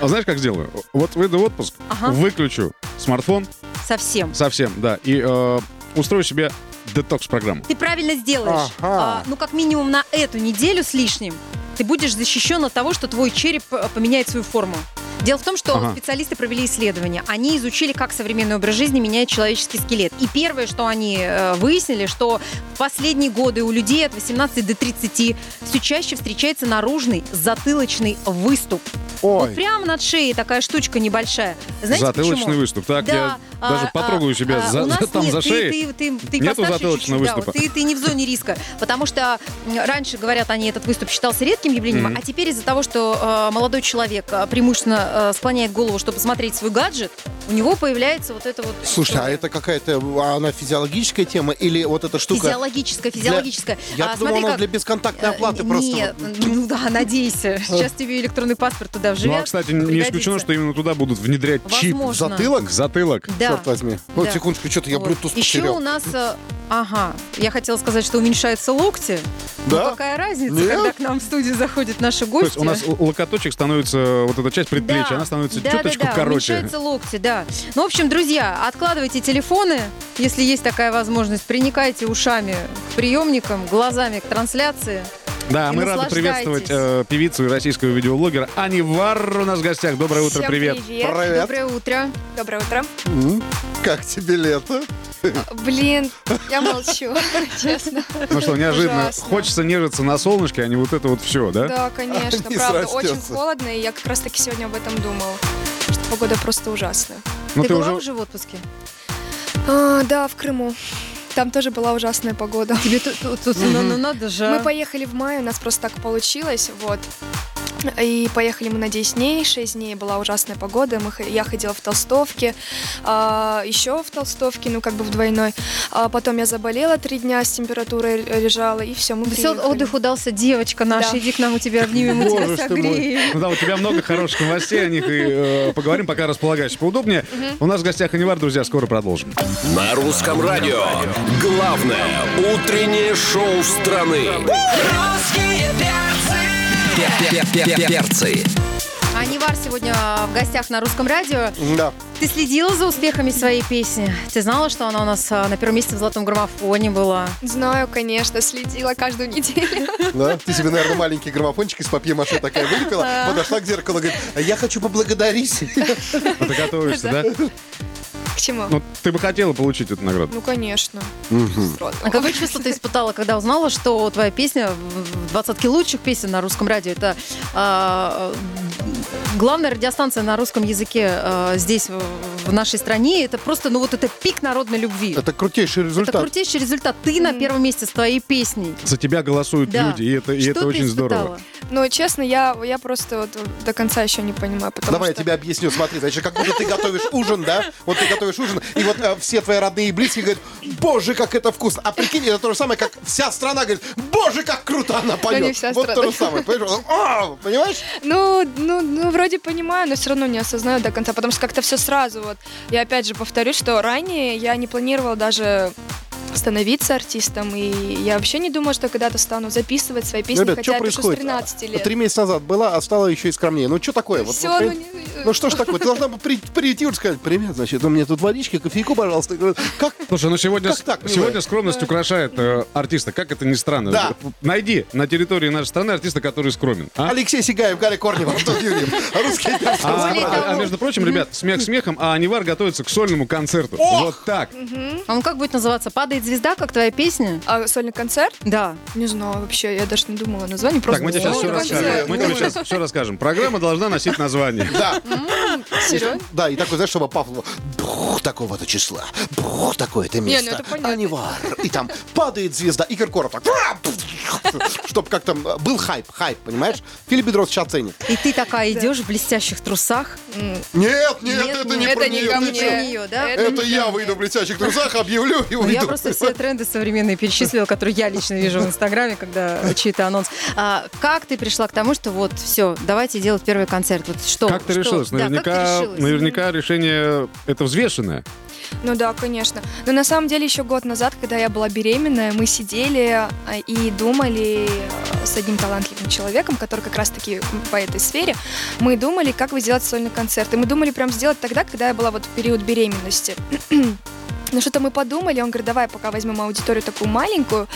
C: А знаешь, как сделаю? Вот выйду в отпуск,
D: Ага.
C: выключу смартфон
D: Совсем.
C: совсем, да, и э, устрою себе детокс-программу.
D: Ты правильно сделаешь.
B: Ага.
D: А, ну, как минимум на эту неделю с лишним ты будешь защищен от того, что твой череп э, поменяет свою форму. Дело в том, что
C: Ага.
D: специалисты провели исследование. Они изучили, как современный образ жизни меняет человеческий скелет. И первое, что они э, выяснили, что в последние годы у людей от 18 до 30 все чаще встречается наружный затылочный выступ.
B: Ой.
D: Вот прямо над шеей такая штучка небольшая. Знаете
C: Затылочный
D: почему?
C: выступ. Так,
D: Да,
C: я
D: а,
C: даже потрогаю
D: а,
C: себя
D: а,
C: за-
D: у нас
C: там
D: нет,
C: за
D: ты-
C: шеей.
D: Ты, ты, ты
C: Нету
D: постарше
C: затылочного
D: чуть-чуть, да,
C: выступа.
D: вот ты, ты не в зоне риска, потому что раньше, говорят они, этот выступ считался редким явлением,
C: Мгм.
D: а теперь из-за того, что э, молодой человек э, преимущественно э, склоняет голову, чтобы посмотреть свой гаджет, у него появляется вот это вот...
B: Слушай, а это какая-то, она физиологическая тема или вот эта штука?
D: Физиологическая, физиологическая.
B: Я
D: А,
B: думал, она
D: как-
B: для бесконтактной
D: Э,
B: оплаты просто.
D: Нет,
B: вот.
D: ну да, надейся. Сейчас тебе электронный паспорт туда вживят.
C: Ну, а, кстати, не
D: пригодится.
C: исключено, что именно туда будут внедрять чип
D: Возможно.
C: в затылок. В затылок.
D: Да.
B: Черт возьми. Вот,
D: Да.
B: секундочку, что-то я
D: Вот.
B: Bluetooth
D: Еще
B: потерял.
D: у нас, э, ага, я хотела сказать, что уменьшаются локти.
B: Да?
D: Ну, какая разница,
B: Нет?
D: когда к нам в студию заходят наши
C: То
D: гости.
C: есть у нас локоточек становится, вот эта часть предплечья,
D: Да.
C: она становится
D: да,
C: чуточку
D: да, да,
C: короче.
D: уменьшаются локти, да. Ну, в общем, друзья, откладывайте телефоны, если есть такая возможность. Приникайте ушами к приемникам, глазами к трансляции.
C: Да,
D: И
C: мы рады приветствовать э, певицу и российского видеоблогера Ани Вар у нас в гостях. Доброе утро,
I: Всем
C: привет.
I: привет.
B: Привет.
D: Доброе утро.
I: Доброе утро.
B: Как тебе лето?
I: Блин, я молчу, честно.
C: Ну что, неожиданно.
I: Ужасно.
C: Хочется нежиться на солнышке, а не вот это вот все, да?
I: Да, конечно,
B: Не
I: правда,
B: срастется.
I: очень холодно, и я как раз таки сегодня об этом думала, что погода просто ужасная.
C: Ну
D: ты, была уже... в отпуске?
I: А, да, в Крыму. Там тоже была ужасная погода.
D: Тебе тут, тут- тут- ну, ну, надо же.
I: Мы поехали в мае, у нас просто так получилось, вот. И поехали мы на 10 дней, 6 дней была ужасная погода, мы, я ходила в толстовке, а, еще в толстовке, ну как бы в двойной. А потом я заболела, три дня с температурой лежала, и все, мы приехали.
D: отдых удался, девочка наша.
I: Да.
D: Иди к нам, мы тебя обнимем, мы
B: Боже
D: тебя согреем.
C: Ну да, у тебя много хороших новостей, о них и э, поговорим, пока располагаешься поудобнее. У нас в гостях Анивар, друзья, скоро продолжим.
A: На русском радио. Главное утреннее шоу страны.
G: Русские перцы
A: Перцы.
D: Анивар сегодня в гостях на русском радио.
B: Да.
D: Ты следила за успехами своей песни? Ты знала, что она у нас а, на первом месте в золотом граммофоне была?
I: Знаю, конечно, следила каждую неделю.
B: Да? Ты себе, наверное, маленький граммофончик из папье-маше такая вылепила, подошла к зеркалу и говорит, «А я хочу поблагодарить.
C: Ты готовишься, да?
I: Чему?
C: Ну, ты бы хотела получить эту награду.
I: Ну, конечно. Сразу.
D: А какое чувство ты испытала, когда узнала, что твоя песня в двадцатке лучших песен на русском радио? Это а, главная радиостанция на русском языке а, здесь, в, нашей стране. Это просто, ну вот это пик народной любви.
B: Это крутейший
D: Это
B: результат.
D: крутейший результат. Ты на первом месте с твоей песней.
C: За тебя голосуют
D: Да.
C: люди, и это, и
D: Что
C: это очень здорово.
D: испытала?
I: Но, честно, я, я просто вот до конца еще не понимаю,
B: Давай я
I: что...
B: тебе объясню, смотри, значит, как будто ты готовишь ужин, да? Вот ты готовишь ужин, и вот э, все твои родные и близкие говорят, боже, как это вкусно. А прикинь, это то же самое, как вся страна говорит, боже, как круто она поет.
I: не вся
B: вот
I: страна.
B: то же самое, понимаешь? А, понимаешь?
I: Ну, ну, ну, вроде понимаю, но все равно не осознаю до конца, потому что как-то все сразу. Вот я опять же повторюсь, что ранее я не планировала даже становиться артистом, и я вообще не думала, что когда-то стану записывать свои песни,
B: Ребят,
I: хотя
B: что
I: я пишу с
B: происходит?
I: 13 лет.
B: Три месяца назад была, а стала еще и скромнее. Ну, что такое? Вот,
I: Всё,
B: вот,
I: ну,
B: при-
I: не-
B: ну, что ж такое? Ты должна при- прийти и сказать, привет, значит, ну, мне тут водички, кофейку, пожалуйста. Как?
C: Слушай, ну сегодня,
B: Как так,
C: сегодня скромность украшает э, артиста. Как это ни странно.
B: Да.
C: Найди на территории нашей страны артиста, который скромен. а?
B: Алексей Сигаев, Галя Корнева, Антон Юрьев. Русский.
C: А, а- а
D: того-
C: между прочим, ребят, смех смехом, а Анивар готовится к сольному концерту. Вот так.
D: А он как будет называться? «Падает звезда», как твоя песня?
I: А сольный концерт?
D: Да.
I: Не знаю вообще, я даже не думала название.
C: Так,
I: Просто
C: мы тебе сейчас все расскажем. Мы тебе сейчас все расскажем. Программа должна носить название.
B: Да,
I: Серьезно?
B: да, и такой, знаешь, чтобы Павлов бух, такого-то числа, бух, такое-то
I: Не, ну
B: место,
I: это понятно.
B: Анивар, и там падает звезда, и Киркоров так, чтобы как-то был хайп, хайп, понимаешь? Филипп Бедров сейчас ценит.
D: И ты такая идешь в блестящих трусах.
B: Нет, нет, это не
D: нет,
B: про
I: это не
B: нее,
I: ко мне.
D: нее?
I: Это
B: я выйду в блестящих трусах, объявлю и
D: Ну, я
B: уйду.
D: Просто все тренды современные перечислила, которые я лично вижу в Инстаграме, когда чей-то анонс. А, как ты пришла к тому, что вот все, давайте делать первый концерт? Вот что?
C: Как ты
D: что?
C: решилась?
D: Да, как ты
C: Наверняка,
D: решилась?
C: наверняка решение это взвешенное.
I: Ну да, конечно. Но на самом деле еще год назад, когда я была беременная, мы сидели а, и думали э, с одним талантливым человеком, который как раз-таки по этой сфере, мы думали, как вы сделать сольный концерт. И мы думали прям сделать тогда, когда я была вот в период беременности. Ну что-то мы подумали, он говорит, давай пока возьмем аудиторию такую маленькую,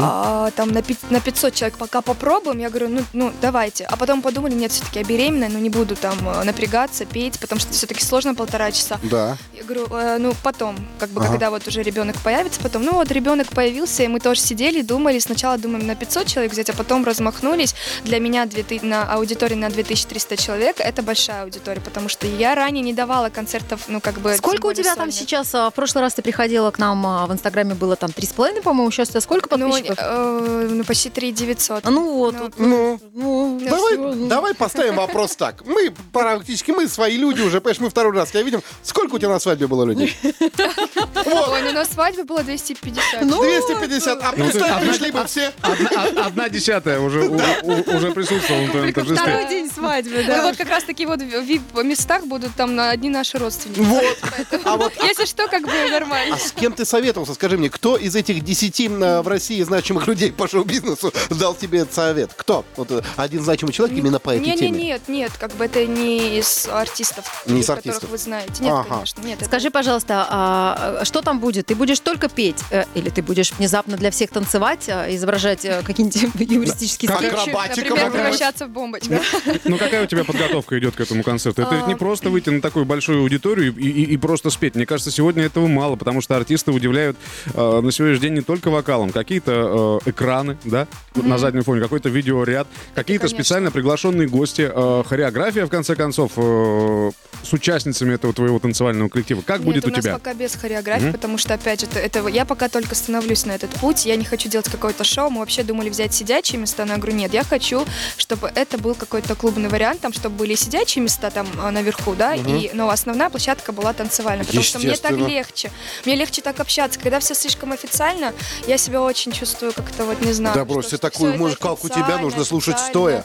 I: а, там на, на 500 человек пока попробуем. Я говорю, ну, ну давайте. А потом подумали, нет, все-таки я беременная, ну не буду там э, напрягаться, петь, потому что все-таки сложно полтора часа.
B: Да.
I: Я говорю, «Э, ну потом, как бы,
B: Ага.
I: когда вот уже ребенок появится, потом, ну вот ребенок появился, и мы тоже сидели, думали, сначала думаем на 500 человек взять, а потом размахнулись. Для меня 2000 на аудитории на 2300 человек это большая аудитория, потому что я ранее не давала концертов, ну как бы.
D: Сколько у тебя там сейчас? а, В прошлый раз ты приходила к нам а, в Инстаграме, было там 3,5, по-моему, сейчас у тебя сколько
I: Ну,
D: подписчиков?
I: э, ну, почти 3 900.
D: А, ну вот,
I: ну,
D: вот,
B: Ну,
D: ну,
I: Ну,
B: давай,
D: ну.
B: давай поставим вопрос так. Мы практически, мы свои люди уже, понимаешь, мы второй раз тебя видим. Сколько у тебя на свадьбе было людей?
I: Ой, ну на свадьбе было 250.
D: Ну,
B: 250. А
C: Ну, ты-
B: представь, пришли бы все.
C: Одна, а- одна десятая уже, уже присутствовала на твоем
D: Второй
C: торжестве.
D: день свадьбы,
I: Ну
D: да.
I: вот как раз таки вот в VIP-местах будут там на одни наши родственники.
B: Вот. А вот
I: Если что, как бы нормально.
B: А с кем ты советовался? Скажи мне, кто из этих десяти э, в России значимых людей по шоу-бизнесу дал тебе этот совет? Кто? Вот э, один значимый человек именно по этой
I: не,
B: теме.
I: Не, нет, нет, как бы это не из артистов,
B: Не из
I: которых вы знаете. Нет,
B: Ага.
I: конечно, нет. это-
D: Скажи, пожалуйста, а что там будет? Ты будешь только петь? э, Или ты будешь внезапно для всех танцевать, а, изображать какие-нибудь юмористические
B: Как
D: скетчи?
I: Например, превращаться в бомбочку.
C: Ну какая у тебя подготовка идет к этому концерту? Это ведь
I: А.
C: не просто выйти на такую большую аудиторию и просто спеть. Мне кажется, сегодня этого мало, потому что артисты удивляют э, на сегодняшний день не только вокалом, какие-то э, экраны, да, на заднем фоне, какой-то видеоряд, какие-то
I: конечно.
C: специально приглашенные гости, э, хореография, в конце концов, э, с участницами этого твоего танцевального коллектива. Как
I: Нет,
C: будет у,
I: у нас
C: тебя?
I: пока без хореографии,
C: Мгм.
I: потому что, опять же, это, это я пока только становлюсь на этот путь. Я не хочу делать какое-то шоу. Мы вообще думали взять сидячие места, но я говорю, нет, я хочу, чтобы это был какой-то клубный вариант, там, чтобы были сидячие места там а, наверху, да, и, но основная площадка была танцевальная, потому что мне так легче. Мне легче так общаться. Когда все слишком официально, я себя очень чувствую как-то вот не знаю.
B: Да брось, ты такую мужикалку тебя нужно слушать стоя.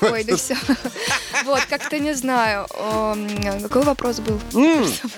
I: Ой, да все. Вот, как-то не знаю. Какой вопрос был?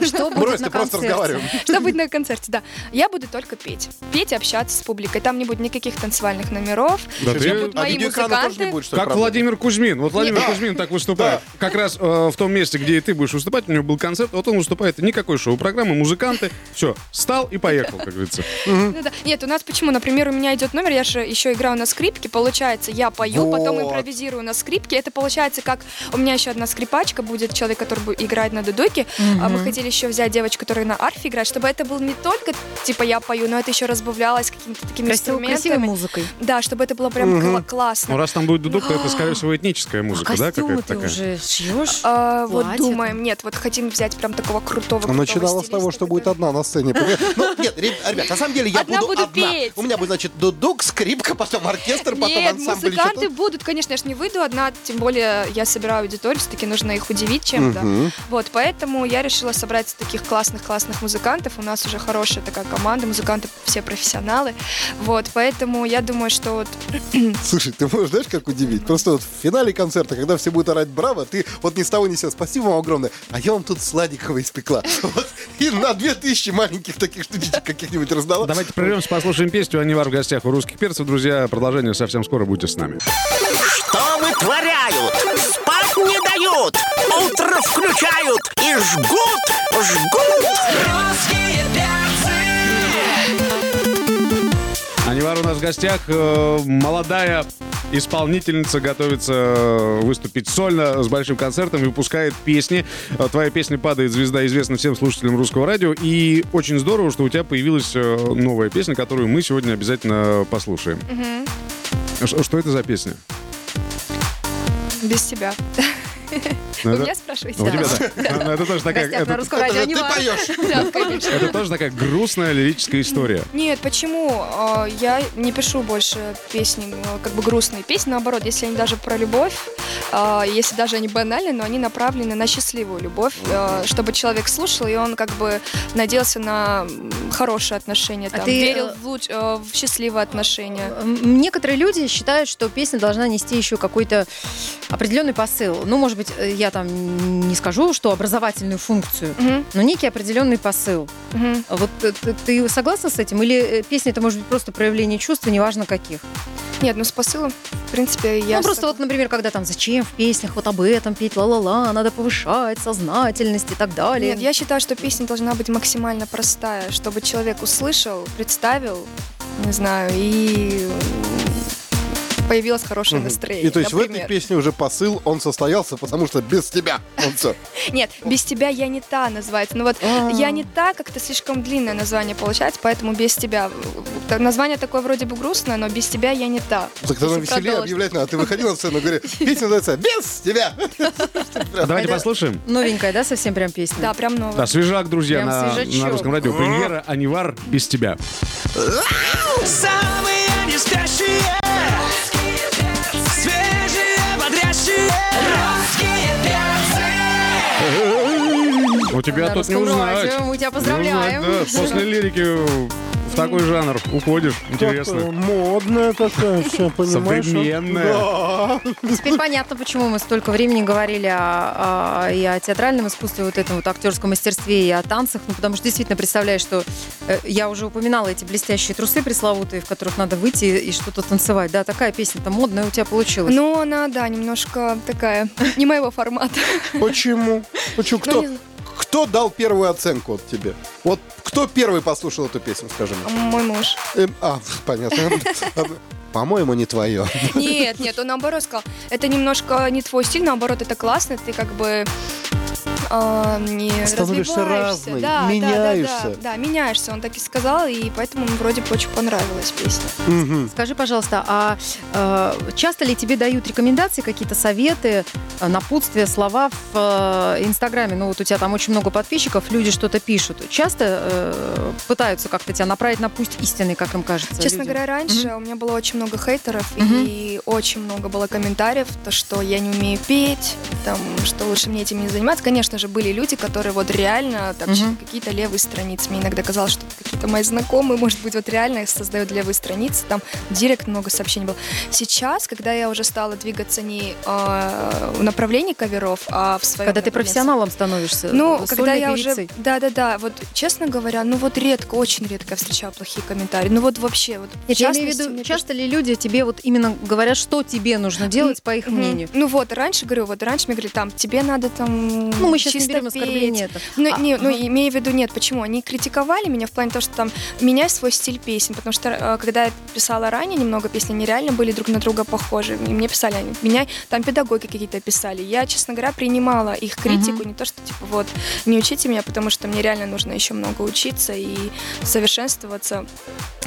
D: Что будет на концерте?
B: разговариваем.
I: Что будет на концерте? Да, я буду только петь. Петь и общаться с публикой. Там не будет никаких танцевальных номеров.
C: Да ты-
B: А
I: мои
B: видеоэкрана тоже
I: музыканты.
B: не будет, что
C: Как? Владимир Кузьмин. Вот Владимир. Кузьмин так выступает. Как раз э, в том месте, где и ты будешь выступать, у него был концерт, вот он выступает. Никакой шоу-программы, музыканты. Все, встал и поехал, как говорится.
I: Ну да. Нет, у нас почему? Например, у меня идет номер, я же еще играю на скрипке, получается, я пою, потом
B: Вот.
I: импровизирую на скрипке. Это получается как у меня еще одна скрипачка будет, человек, который бу- и играет на дудуке. А мы хотели еще взять девочку, которая на арфе играет, чтобы это был не только, типа, я пою, но это еще разбавлялось какими-то такими
D: Красиво-
I: инструментами.
D: красивой музыкой.
I: Да, чтобы это было прям
B: Мгм.
I: кла- классно.
C: Ну, раз там будет дудук, то это, скорее всего, этническая
D: А
C: музыка, да,
D: костюмы
C: какая-то
D: ты
C: такая?
D: уже шьешь?
I: А, вот
D: Платье
I: думаем, нет, вот хотим взять прям такого крутого, крутого
B: Начиналось с того,
I: стилиста,
B: что будет
I: который-
B: одна на сцене. Ну, нет, ре- ребят, на самом деле я
I: Одна
B: буду
I: буду
B: одна.
I: петь.
B: У меня будет, значит, дудук, скрипка, потом оркестр, потом
I: Нет,
B: ансамбль.
I: музыканты будут, конечно, я ж не выйду одна, тем более я собираю аудиторию, все-таки нужно их удивить чем-то. Вот, поэтому я решила собрать таких классных-классных музыкантов. У нас уже хорошая такая команда, музыканты все профессионалы. Вот, поэтому я думаю, что вот
B: Слушай, ты можешь, знаешь, как удивить? Просто вот в финале концерта, когда все будут орать «Браво!», ты вот ни с того ни с сего «Спасибо вам огромное!», а я вам тут сладенького испекла. Вот, и на две тысячи маленьких таких штучек каких-нибудь раздала.
C: Давайте прервемся, послушаем песню «Анивар в гостях у русских перцев». Друзья, продолжение совсем скоро. Будьте с нами.
F: Что вытворяют? Спать не дают. Утро включают и жгут, жгут.
G: Русские
C: Анивар у нас в гостях. э, Молодая исполнительница готовится э, выступить сольно с большим концертом и выпускает песни. Э, Твоя песня «Падает звезда» известна всем слушателям русского радио. И очень здорово, что у тебя появилась новая песня, которую мы сегодня обязательно послушаем. Ш- Что это за песня?
I: без тебя.
C: Ну,
I: Вы меня спрашиваете?
C: У тебя, да. Ну, Это тоже такая... это-
B: ты поешь.
C: Это тоже такая грустная лирическая история.
I: Нет, почему? А, Я не пишу больше песни, э, как бы грустные песни, наоборот, если они даже про любовь, а, если даже они банальны, но они направлены на счастливую любовь, э, чтобы человек слушал, и он как бы надеялся на хорошие отношения,
D: А
I: там,
D: ты,
I: верил
D: э,
I: в, луч- э, в счастливые отношения.
D: М, Некоторые люди считают, что песня должна нести еще какой-то определенный посыл. Ну, может быть, э, я там не скажу, что образовательную функцию,
I: Мгм,
D: но некий определенный посыл. А Вот ты, ты согласна с этим? Или э, песня это может быть просто проявление чувств, неважно каких?
I: Нет, ну с посылом, в принципе, я...
D: ну, просто вот, например, когда там зачем в песнях вот об этом петь, ла-ла-ла, надо повышать сознательность и так далее.
I: Нет, я считаю, что песня должна быть максимально простая, чтобы человек услышал, представил, не знаю, и появилось хорошее настроение.
B: И то есть в этой
I: например.
B: песне уже посыл, он состоялся, потому что без тебя он все.
I: Нет, без тебя я не та называется. Ну вот
B: А.
I: я не та, как-то слишком длинное название получается, поэтому без тебя. Название такое вроде бы грустное, но без тебя я не та.
B: Так тогда веселее объявлять надо. Ты выходил на сцену и говоришь, песня называется «Без тебя».
C: А Давайте послушаем.
D: Новенькая, да, совсем прям песня?
I: Да, прям новое.
C: Да, свежак, друзья, на, русском радио. Премьера «Анивар без тебя».
G: Самые не спящие.
C: У тебя тут не узнать.
D: радио. Мы тебя поздравляем.
C: узнать, да. После лирики в такой жанр уходишь. Интересно.
B: Модная такая вся, понимаешь?
C: Современная.
B: Да.
D: Теперь понятно, почему мы столько времени говорили о, о- и о театральном искусстве, вот этом вот актерском мастерстве, и о танцах. Ну, потому что действительно представляешь, что э, я уже упоминала эти блестящие трусы пресловутые, в которых надо выйти и, и что-то танцевать. Да, такая песня-то модная у тебя получилась.
I: Ну, она, да, немножко такая, не моего формата.
B: Почему? Почему?
I: Ну,
B: Кто. Кто дал первую оценку от тебе? Вот кто первый послушал эту песню, скажи мне?
I: Мой муж.
B: Эм, А, понятно. По-моему, не твое.
I: Нет, нет, он наоборот сказал, это немножко не твой стиль, наоборот, это классно, ты как бы а, не
B: Становишься
I: развиваешься.
B: разной,
I: да, да,
B: меняешься.
I: Да, да, да, меняешься, он так и сказал, и поэтому ему вроде бы очень понравилась песня.
B: Мгм.
D: Скажи, пожалуйста, а э, часто ли тебе дают рекомендации, какие-то советы, э, напутствия, слова в э, Инстаграме? Ну вот у тебя там очень много подписчиков, люди что-то пишут. Часто э, пытаются как-то тебя направить на путь истины, как им кажется?
I: Честно
D: людям?
I: говоря, раньше у меня было очень много хейтеров,
D: Мгм.
I: и очень много было комментариев, то, что я не умею петь, там, что лучше мне этим не заниматься. Конечно же, были люди, которые вот реально так,
D: Мгм.
I: какие-то левые страницы. Мне иногда казалось, что какие-то мои знакомые, может быть, вот реально создают левые страницы, там директ много сообщений было. Сейчас, когда я уже стала двигаться не э, в направлении каверов, а в своем
D: Когда ты профессионалом становишься,
I: ну,
D: сольной
I: когда я
D: певицей.
I: уже, да, да, да, вот честно говоря, ну вот редко, очень редко я встречаю плохие комментарии. Ну вот вообще, вот.
D: Нет, я имею в виду, часто ли люди тебе вот именно говорят, что тебе нужно делать, по их мнению?
I: Ну вот, раньше, говорю, вот раньше мне говорили, там, тебе надо там
D: Ну, мы сейчас не берем это.
I: Ну,
D: А,
I: не, ну,
D: ага.
I: имею в виду, нет, почему? Они критиковали меня в плане того, что там меняй свой стиль песен, потому что э, когда я писала ранее немного песен, они реально были друг на друга похожи. И мне писали, они, меняй, там педагоги какие-то писали. Я, честно говоря, принимала их критику, не то, что типа вот, не учите меня, потому что мне реально нужно еще много учиться и совершенствоваться.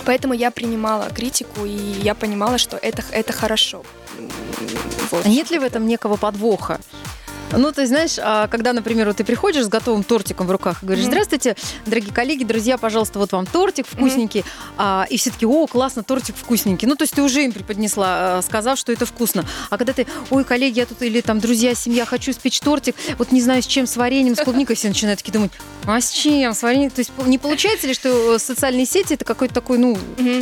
I: Поэтому я принимала критику, и я понимала, что это, это хорошо. Вот.
D: А нет ли в этом некого подвоха? Ну, ты знаешь, а, когда, например, вот ты приходишь с готовым тортиком в руках и говоришь, здравствуйте, дорогие коллеги, друзья, пожалуйста, вот вам тортик вкусненький. А, и все таки о, классно, тортик вкусненький. Ну, то есть ты уже им преподнесла, а, сказав, что это вкусно. А когда ты, ой, коллеги, я тут, или там, друзья, семья, хочу испечь тортик, вот не знаю, с чем, с вареньем, с клубникой, все начинают такие думать, а с чем, с вареньем? То есть не получается ли, что э, социальные сети это какой-то такой, ну,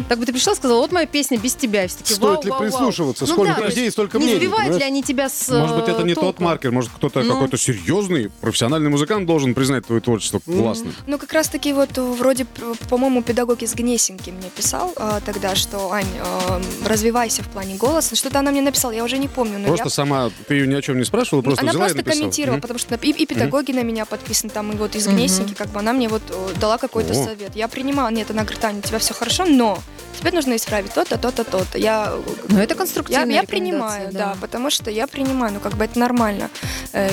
D: так бы ты пришла, сказала, вот моя песня без тебя. Все
B: Стоит
D: «Вау,
B: ли
D: вау, вау».
B: прислушиваться?
D: Ну
B: Сколько
D: да, то
B: людей, столько
D: не
B: мнений.
D: сбивают ли они тебя с
C: Может быть, это
D: э,
C: не тот маркер, может, кто-то
D: Ну.
C: какой-то серьезный, профессиональный музыкант должен признать твое творчество классным.
I: Ну, как раз таки вот э, вроде, по-моему, педагог из Гнесинки мне писал э, тогда, что, Ань, э, развивайся в плане голоса. Что-то она мне написала, я уже не помню. Но
C: Просто
I: я...
C: сама, ты ее ни о чем не спрашивала, просто
I: она
C: взяла
I: просто
C: и написала.
I: комментировала,
C: Мгм.
I: потому что и, и педагоги на меня подписаны, там и вот из. Гнесинки, как бы она мне вот э, дала какой-то
C: О.
I: совет. Я принимала, нет, она говорит, Аня, у тебя все хорошо, но тебе нужно исправить то-то, то-то, то-то. Я, э,
D: Ну, это
I: я,
D: конструктивная
I: я
D: рекомендация,
I: принимаю,
D: да.
I: да. потому что я принимаю, ну как бы это нормально. Э,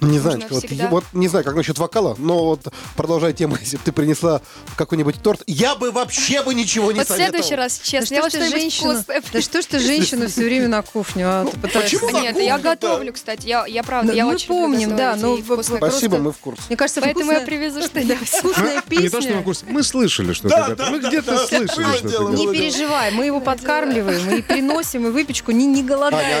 B: Не знаю, вот,
I: всегда-
B: вот не знаю, как насчет вокала, но вот продолжая тему, если бы ты принесла какой-нибудь торт, я бы вообще бы ничего не
I: Вот в
B: советовал.
I: следующий раз,
D: Да
I: честно,
D: что
I: я
D: ж
I: вот
D: ты
I: что-нибудь
D: женщина?
I: вкусное
D: Да что ж ты женщина все время на кухню? а ты пытаешься-
B: почему на
I: Нет, я готовлю, кстати. Я, я правда,
D: Ну,
I: я
D: мы
I: очень
D: помним, да, ну, по-
B: Спасибо,
D: просто-
B: мы в курсе.
D: Мне кажется,
I: Поэтому я привезу что-нибудь.
D: вкусная
C: Не то, что
D: песня.
C: на курсе. Мы слышали, что ты готов. Мы где-то слышали, что готов.
D: Не переживай, мы его подкармливаем и приносим, и выпечку не,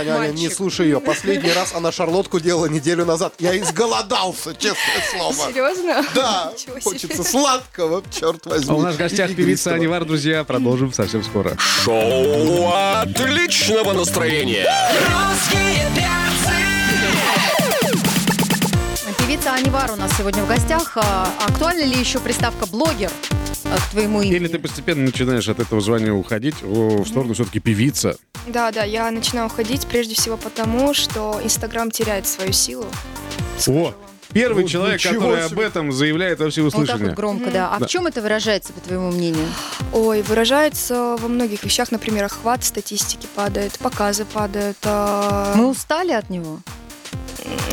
B: Аня, Аня, не
D: мальчик.
B: слушай ее. Последний раз она шарлотку делала неделю назад. Я изголодался, честное слово.
I: Серьезно?
B: Да, хочется сладкого, черт возьми.
C: А у нас в гостях певица. Анивар, друзья. Продолжим совсем скоро.
A: Шоу отличного настроения.
G: Русские перцы!
D: Певица Анивар у нас сегодня в гостях. А, Актуальна ли еще приставка «блогер» к твоему имени?
C: Или ты постепенно начинаешь от этого звания уходить о, в сторону все-таки певица.
I: Да, да, я начинаю уходить прежде всего потому, что Инстаграм теряет свою силу.
C: О, первый
B: Ну,
C: человек,
B: ничего
C: который
B: себе.
C: об этом заявляет во
D: Вот так
C: всеуслышание.
D: вот громко, да. А
C: Да.
D: в чем это выражается, по твоему мнению?
I: Ой, выражается во многих вещах, например, охват статистики падает, показы падают. а,
D: Мы устали от него?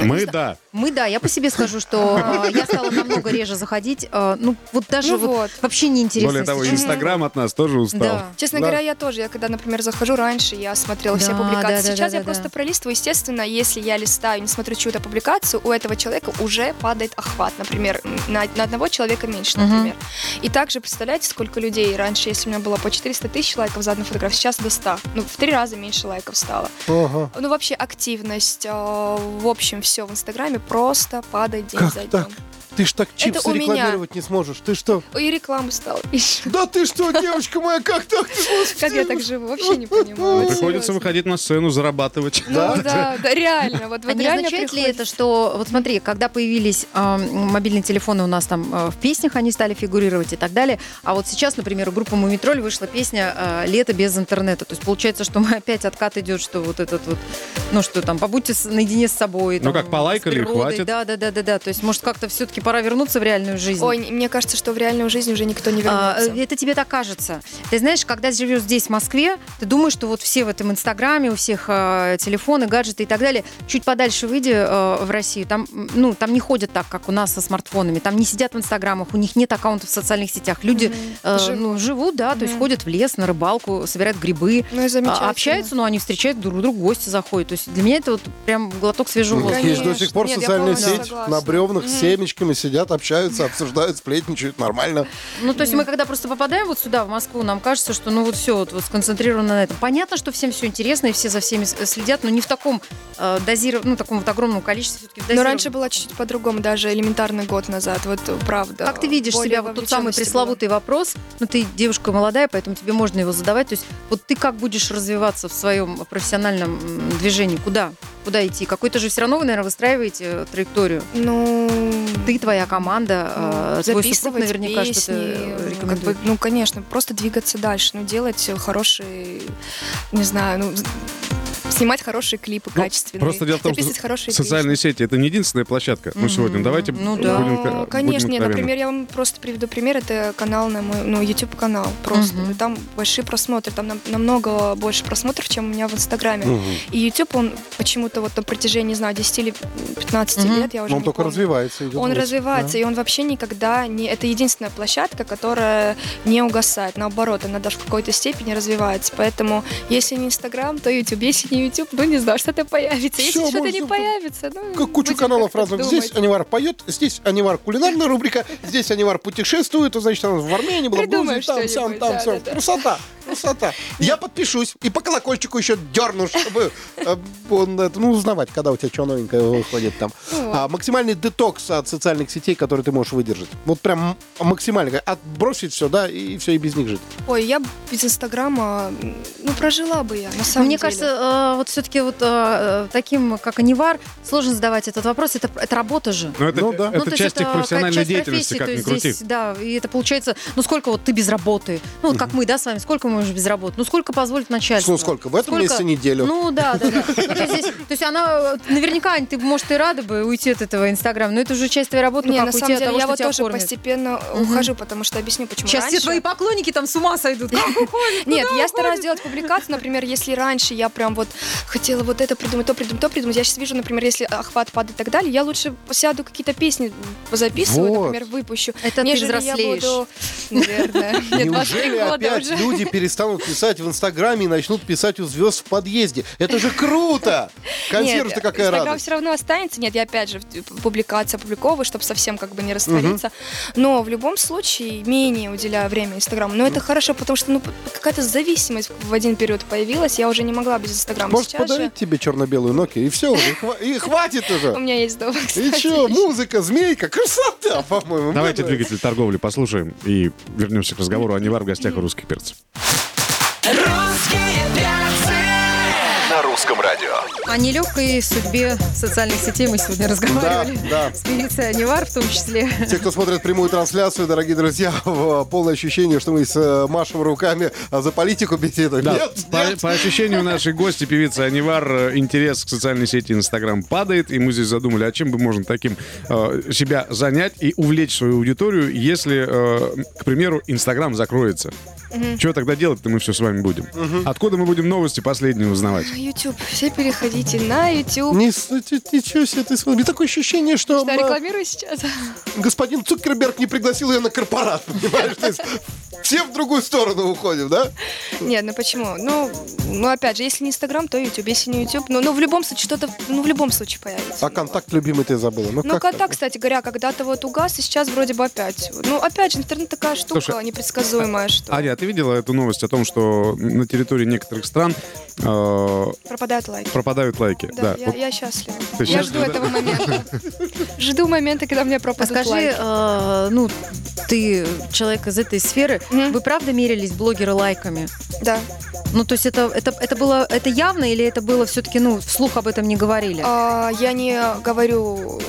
C: Мы, да.
D: Мы, да, я по себе скажу, что э, я стала намного реже заходить. э, ну, вот даже
I: Ну
D: вот, вообще неинтересно.
C: Более того. Инстаграм от нас тоже устал.
I: Честно говоря, я тоже. Я когда, например, захожу раньше, я смотрела все публикации. Сейчас я просто пролистываю. Естественно, если я листаю, не смотрю чью-то публикацию, у этого человека уже падает охват. Например, на, одного человека меньше, например. И также, представляете, сколько людей раньше, если у меня было по 400 тысяч лайков за одну фотографию, сейчас до 100. Ну, в три раза меньше лайков стало. Ну, вообще, активность, э, в общем, все в Инстаграме просто падает день
B: Как
I: за
B: так? Ты ж так чипсы
I: у меня.
B: рекламировать не сможешь. Ты что?
I: И рекламы стало.
B: Да ты что, девочка моя, как так? Ты.
I: Как я так живу, вообще не понимаю. Вот
C: Приходится
I: серьезно.
C: выходить на сцену, зарабатывать.
I: Ну да, да, реально. Вот,
D: А не означает ли
I: приходится.
D: это, что, вот смотри, когда появились э, мобильные телефоны у нас там э, в песнях, они стали фигурировать и так далее, а вот сейчас, например, у группы Мумитроль вышла песня «Лето без интернета», то есть получается, что мы опять откат идет, что вот этот вот, ну что там, побудьте наедине с собой.
C: Ну как, полайкали и хватит.
D: Да, да, да, да, да, то есть может как-то все-таки пора вернуться в реальную жизнь.
I: Ой, не- мне кажется, что в реальную жизнь уже никто не
D: А,
I: вернется.
D: это тебе так кажется. Ты знаешь, когда живешь здесь, в Москве, ты думаешь, что вот все в этом Инстаграме, у всех э, телефоны, гаджеты и так далее. Чуть подальше выйди э, в Россию, там, ну, там не ходят так, как у нас со смартфонами. Там не сидят в Инстаграмах, у них нет аккаунтов в социальных сетях. Люди э,
I: Живут.
D: ну, живут, да, то есть ходят в лес, на рыбалку, собирают грибы.
I: Ну
D: а, общаются, но они встречают друг друга, гости заходят. То есть для меня это вот прям глоток свежего
B: Ну,
D: воздуха.
B: Есть до сих пор
I: Нет,
B: сеть
I: согласна.
B: на бревнах с
I: Мгм.
B: Семечками сидят, общаются, обсуждают, сплетничают, нормально.
D: Ну, то есть мы когда просто попадаем вот сюда, в Москву, нам кажется, что ну вот все вот, вот сконцентрировано на этом. Понятно, что всем все интересно, и все за всеми с- следят, но не в таком э, дозиров- ну, таком вот огромном количестве.
I: Но раньше было чуть-чуть по-другому, даже элементарный год назад, вот правда.
D: Как ты видишь себя, вот тот самый пресловутый вопрос, ну ты девушка молодая, поэтому тебе можно его задавать, то есть вот ты как будешь развиваться в своем профессиональном движении, куда? Куда идти? Какой-то же все равно вы, наверное, выстраиваете э, траекторию.
I: Ну,
D: Ты, твоя команда,
I: ну,
D: э, твой супруг наверняка что-то э,
I: как
D: рекомендует.
I: бы, ну, конечно, просто двигаться дальше, ну, делать хорошие, не знаю, ну, снимать хорошие клипы,
C: Ну,
I: качественные,
C: Просто дело в том,
I: записывать
C: что
I: хорошие
C: социальные сети это не единственная площадка. Ну, сегодня давайте
D: Ну да.
C: будем,
I: Ну,
C: будем
I: конечно, нет,
C: откровенны.
I: например, я вам просто приведу пример, это канал на мой, ну, YouTube канал просто. И там большие просмотры, там нам- намного больше просмотров, чем у меня в Инстаграме. И YouTube, он почему-то вот на протяжении, не знаю, 10 или 15
D: Мгм.
I: лет, я уже
B: Он
I: не
B: только
I: помню.
B: развивается. идет
I: Он
B: вниз.
I: развивается, и он вообще никогда не... Это единственная площадка, которая не угасает. Наоборот, она даже в какой-то степени развивается. Поэтому, если не Инстаграм, то YouTube. Если не YouTube, ну не знаю, что-то появится. Если
B: Всё,
I: что-то не появится, ну...
B: Как кучу каналов разных.
I: думать.
B: Здесь Анивар поет, здесь Анивар кулинарная рубрика, здесь Анивар путешествует, значит, он в Армении был, в
I: Придумаем
B: Грузии, там,
I: что-нибудь,
B: там,
I: да,
B: все.
I: да, да.
B: Красота, красота. Я подпишусь и по колокольчику еще дерну, чтобы э, он, это, ну, узнавать, когда у тебя что новенькое выходит там.
I: Ну
B: А, максимальный детокс от социальных сетей, который ты можешь выдержать. Вот прям максимально. Отбросить все, да, и все, и без них жить.
I: Ой, я без Инстаграма, ну, прожила бы я, на самом
D: Мне
I: деле.
D: кажется, э, вот все-таки вот э, таким, как Анивар, сложно задавать этот вопрос. Это, это работа же.
C: Ну, это,
B: Ну, да.
C: это
D: Ну, то есть
C: часть их
D: это
C: профессиональной
D: часть
C: деятельности,
D: профессии,
C: как
D: то
C: ни
D: есть
C: крути.
D: здесь, да, и это получается, ну сколько вот ты без работы, ну вот как мы, да, с вами, сколько мы можем без работы, ну сколько позволит начальство?
B: Ну, сколько? В этом месяце неделю.
D: Ну да, да, да. Ну, то, есть то есть она, наверняка, ты, может, и рада бы уйти от этого Инстаграма, но это уже часть твоей работы, ну,
I: Не,
D: как
I: на
D: уйти
I: самом
D: от
I: деле,
D: того,
I: я
D: что
I: вот
D: тебя
I: тоже
D: кормят.
I: постепенно
D: Мгм.
I: ухожу, потому что объясню, почему
D: Сейчас все
I: раньше...
D: твои поклонники там с ума сойдут.
I: Нет, я стараюсь делать публикации, например, если раньше я прям вот хотела вот это придумать, то придумать, то придумать. Я сейчас вижу, например, если охват падает и так далее, я лучше сяду какие-то песни записываю, например, выпущу.
D: Это ты взрослеешь.
I: буду, наверное, нет, 23
B: Неужели
I: года
B: опять люди перестанут писать в Инстаграме и начнут писать у звезд в подъезде? Это же круто! Консерв-то
I: Нет,
B: какая
I: Инстаграм
B: радость.
I: все равно останется. Нет, я опять же публикация опубликовываю, чтобы совсем как бы не раствориться. Но в любом случае менее уделяю время Инстаграму. Но это хорошо, потому что ну, какая-то зависимость в один период появилась. Я уже не могла без Инстаграма.
B: Может
I: Сейчас
B: подарить
I: же
B: тебе черно-белую Nokia, и все, и, хва- и хватит
I: у
B: уже.
I: меня есть дома,
B: И что, музыка, змейка, красота, по-моему.
C: Давайте двигатель торговли послушаем и вернемся к разговору о Невар в гостях у русских перцев.
G: Русские перцы.
A: На русском радио.
D: О нелегкой судьбе социальных сетей мы сегодня разговаривали.
B: Да, да.
D: С певицей Анивар в том числе.
B: Те, кто смотрит прямую трансляцию, дорогие друзья, в полное ощущение, что мы с э, машем руками а за политику беседуем.
C: Да,
B: Нет,
C: по,
B: нет.
C: по ощущению нашей гости, певицы Анивар, э, интерес к социальной сети Инстаграм падает, и мы здесь задумали, а чем бы можно таким э, себя занять и увлечь свою аудиторию, если, э, к примеру, Инстаграм закроется. Что тогда делать-то мы все с вами будем? Откуда мы будем новости последние узнавать?
I: YouTube. Все переходите на YouTube.
B: Не, ничего себе, ты смотри. Такое ощущение, что
I: Что,
B: м,
I: рекламирую сейчас?
B: господин Цукерберг не пригласил ее на корпорат, понимаешь? То есть все в другую сторону уходим, да?
I: Нет, ну почему? Ну, ну, опять же, если не Инстаграм, то YouTube. Если не YouTube, ну, ну в любом случае что-то, ну, в любом случае появится.
B: А контакт любимый ты забыла. Ну,
I: Ну,
B: так?
I: кстати говоря, когда-то вот угас, и сейчас вроде бы опять. Ну, опять же, интернет такая штука
C: Слушай,
I: непредсказуемая, что
C: Аня, а ты видела эту новость о том, что на территории некоторых стран э,
I: пропадают лайки.
C: пропадают лайки?
I: Да, я,
C: вот
I: я счастлива.
C: Ты
I: я
C: счастлива,
I: жду
C: да?
I: этого момента. Жду момента, когда меня
D: А
I: пропадут
D: скажи,
I: лайки.
D: э, ну, ты человек из этой сферы, вы правда мерились блогеры лайками?
I: Да.
D: Ну, то есть это, это, это было это явно или это было все-таки, ну, вслух об этом не говорили?
I: А, я не говорю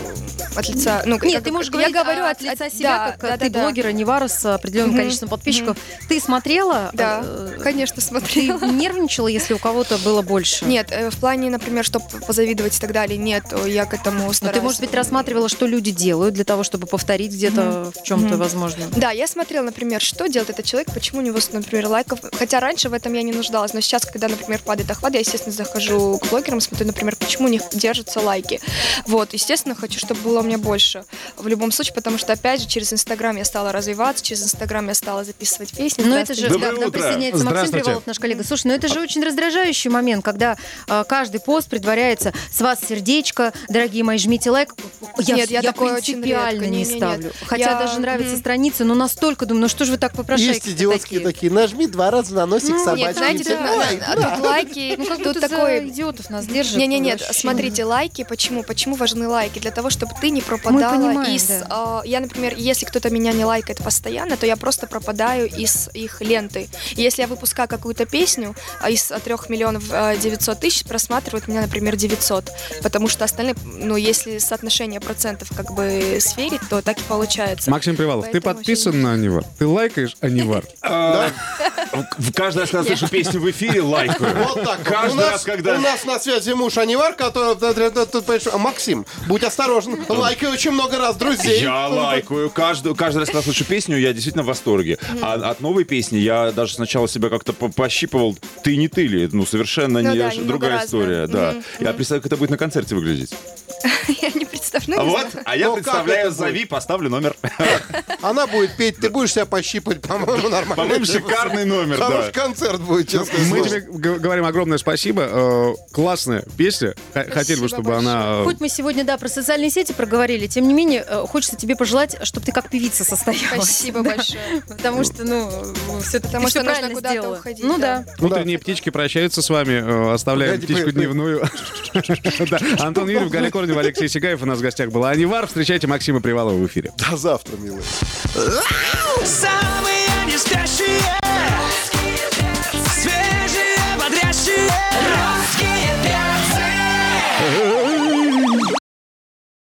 I: от лица... Ну,
D: Нет,
I: как-
D: ты можешь
I: я
D: говорить
I: говорю
D: от, лица себя,
I: да,
D: как
I: да,
D: ты
I: да, да.
D: блогер, а не Вара с определенным
I: Мгм,
D: количеством подписчиков. Ты смотрела?
I: Да,
D: э,
I: конечно,
D: Ты
I: смотрела.
D: нервничала, если у кого-то было больше?
I: Нет, э, в плане, например, чтобы позавидовать и так далее, нет, я к этому
D: Но
I: стараюсь.
D: ты, может быть, рассматривала, что люди делают для того, чтобы повторить где-то в чем-то,
I: Мгм.
D: возможно.
I: Да, я смотрела, например, что делает этот человек, почему у него, например, лайков. Хотя раньше в этом я не нуждалась, но сейчас, когда, например, падает охват, я, естественно, захожу к блогерам, смотрю, например, почему у них держатся лайки. Вот, естественно, хочу, чтобы было меня больше. В любом случае, потому что, опять же, через Инстаграм я стала развиваться, через Инстаграм я стала записывать песни.
D: Но Ну, это же, да, нам
C: утро.
D: присоединяется Максим. Привалов, наш коллега. Слушай, ну это же очень раздражающий момент, когда э, каждый пост предваряется «С вас сердечко, дорогие мои, жмите лайк». Я,
I: Нет, я такое очень
D: принципиально
I: редко.
D: не
I: Не-не-нет.
D: ставлю. Хотя
I: Я-
D: даже нравятся
I: Мгм.
D: страницы, но настолько думаю, ну что же вы так попрошаете
B: Есть идиотские такие. Нажми два раза на носик
D: Ну,
B: собачки.
I: Нет, знаете, тут, на-
B: лайк.
I: на- тут лайки,
D: Ну как
I: тут такой...
D: идиотов нас держат.
I: Не-не-нет, смотрите, лайки, почему? Почему важны лайки? Для того, чтобы ты не не пропадала
D: понимаем,
I: из... э, я, например, если кто-то меня не лайкает постоянно, то я просто пропадаю из их ленты. И если я выпускаю какую-то песню, а из 3 миллионов э, 900 тысяч просматривают меня, например, 900. Потому что остальные, ну, если соотношение процентов как бы сферить, то так и получается.
C: Максим Привалов, ты
I: Поэтому
C: подписан на Анивар? Ты лайкаешь Анивар?
H: А, в- Каждый раз, когда слышу песню в эфире, лайкаю.
B: Вот так.
H: Каждый раз, когда...
B: У нас на связи муж Анивар, который... Максим, будь осторожен. Лайкай очень много раз друзей.
H: Я лайкаю. Каждый, каждый раз, когда слышу песню, я действительно в восторге. А от новой песни я даже сначала себя как-то по- пощипывал. Ты не ты ли? Ну, совершенно
I: Ну
H: не
I: да,
H: другая история. Да.
I: Мгм,
H: Я представляю, как это будет на концерте выглядеть.
I: Я не представляю.
H: А
I: ну,
H: вот,
I: знаю.
H: а я
B: Ну,
H: представляю,
B: это будет?
H: зови, поставлю номер.
B: Она будет петь, ты будешь себя пощипать, по-моему, нормально.
H: По-моему, шикарный номер,
B: Хороший
H: да.
B: концерт будет, честно
C: Мы тебе говорим огромное спасибо. Э, Классная песня. Хотели бы, чтобы она... э,
D: Хоть мы сегодня, да, про социальные сети проговорили, тем не менее, э, хочется тебе пожелать, чтобы ты как певица состоялась.
I: Спасибо большое.
D: Потому что, ну, все
I: Потому что нужно куда-то уходить,
D: Ну
I: да.
D: да.
C: Утренние птички прощаются с вами, оставляем птичку дневную. Антон Юрьев, Галя Корнева, Алексей Сигаев. У нас в гостях был Анивар. Встречайте Максима Привалова в эфире.
B: До завтра, милый.
G: Самые не спящие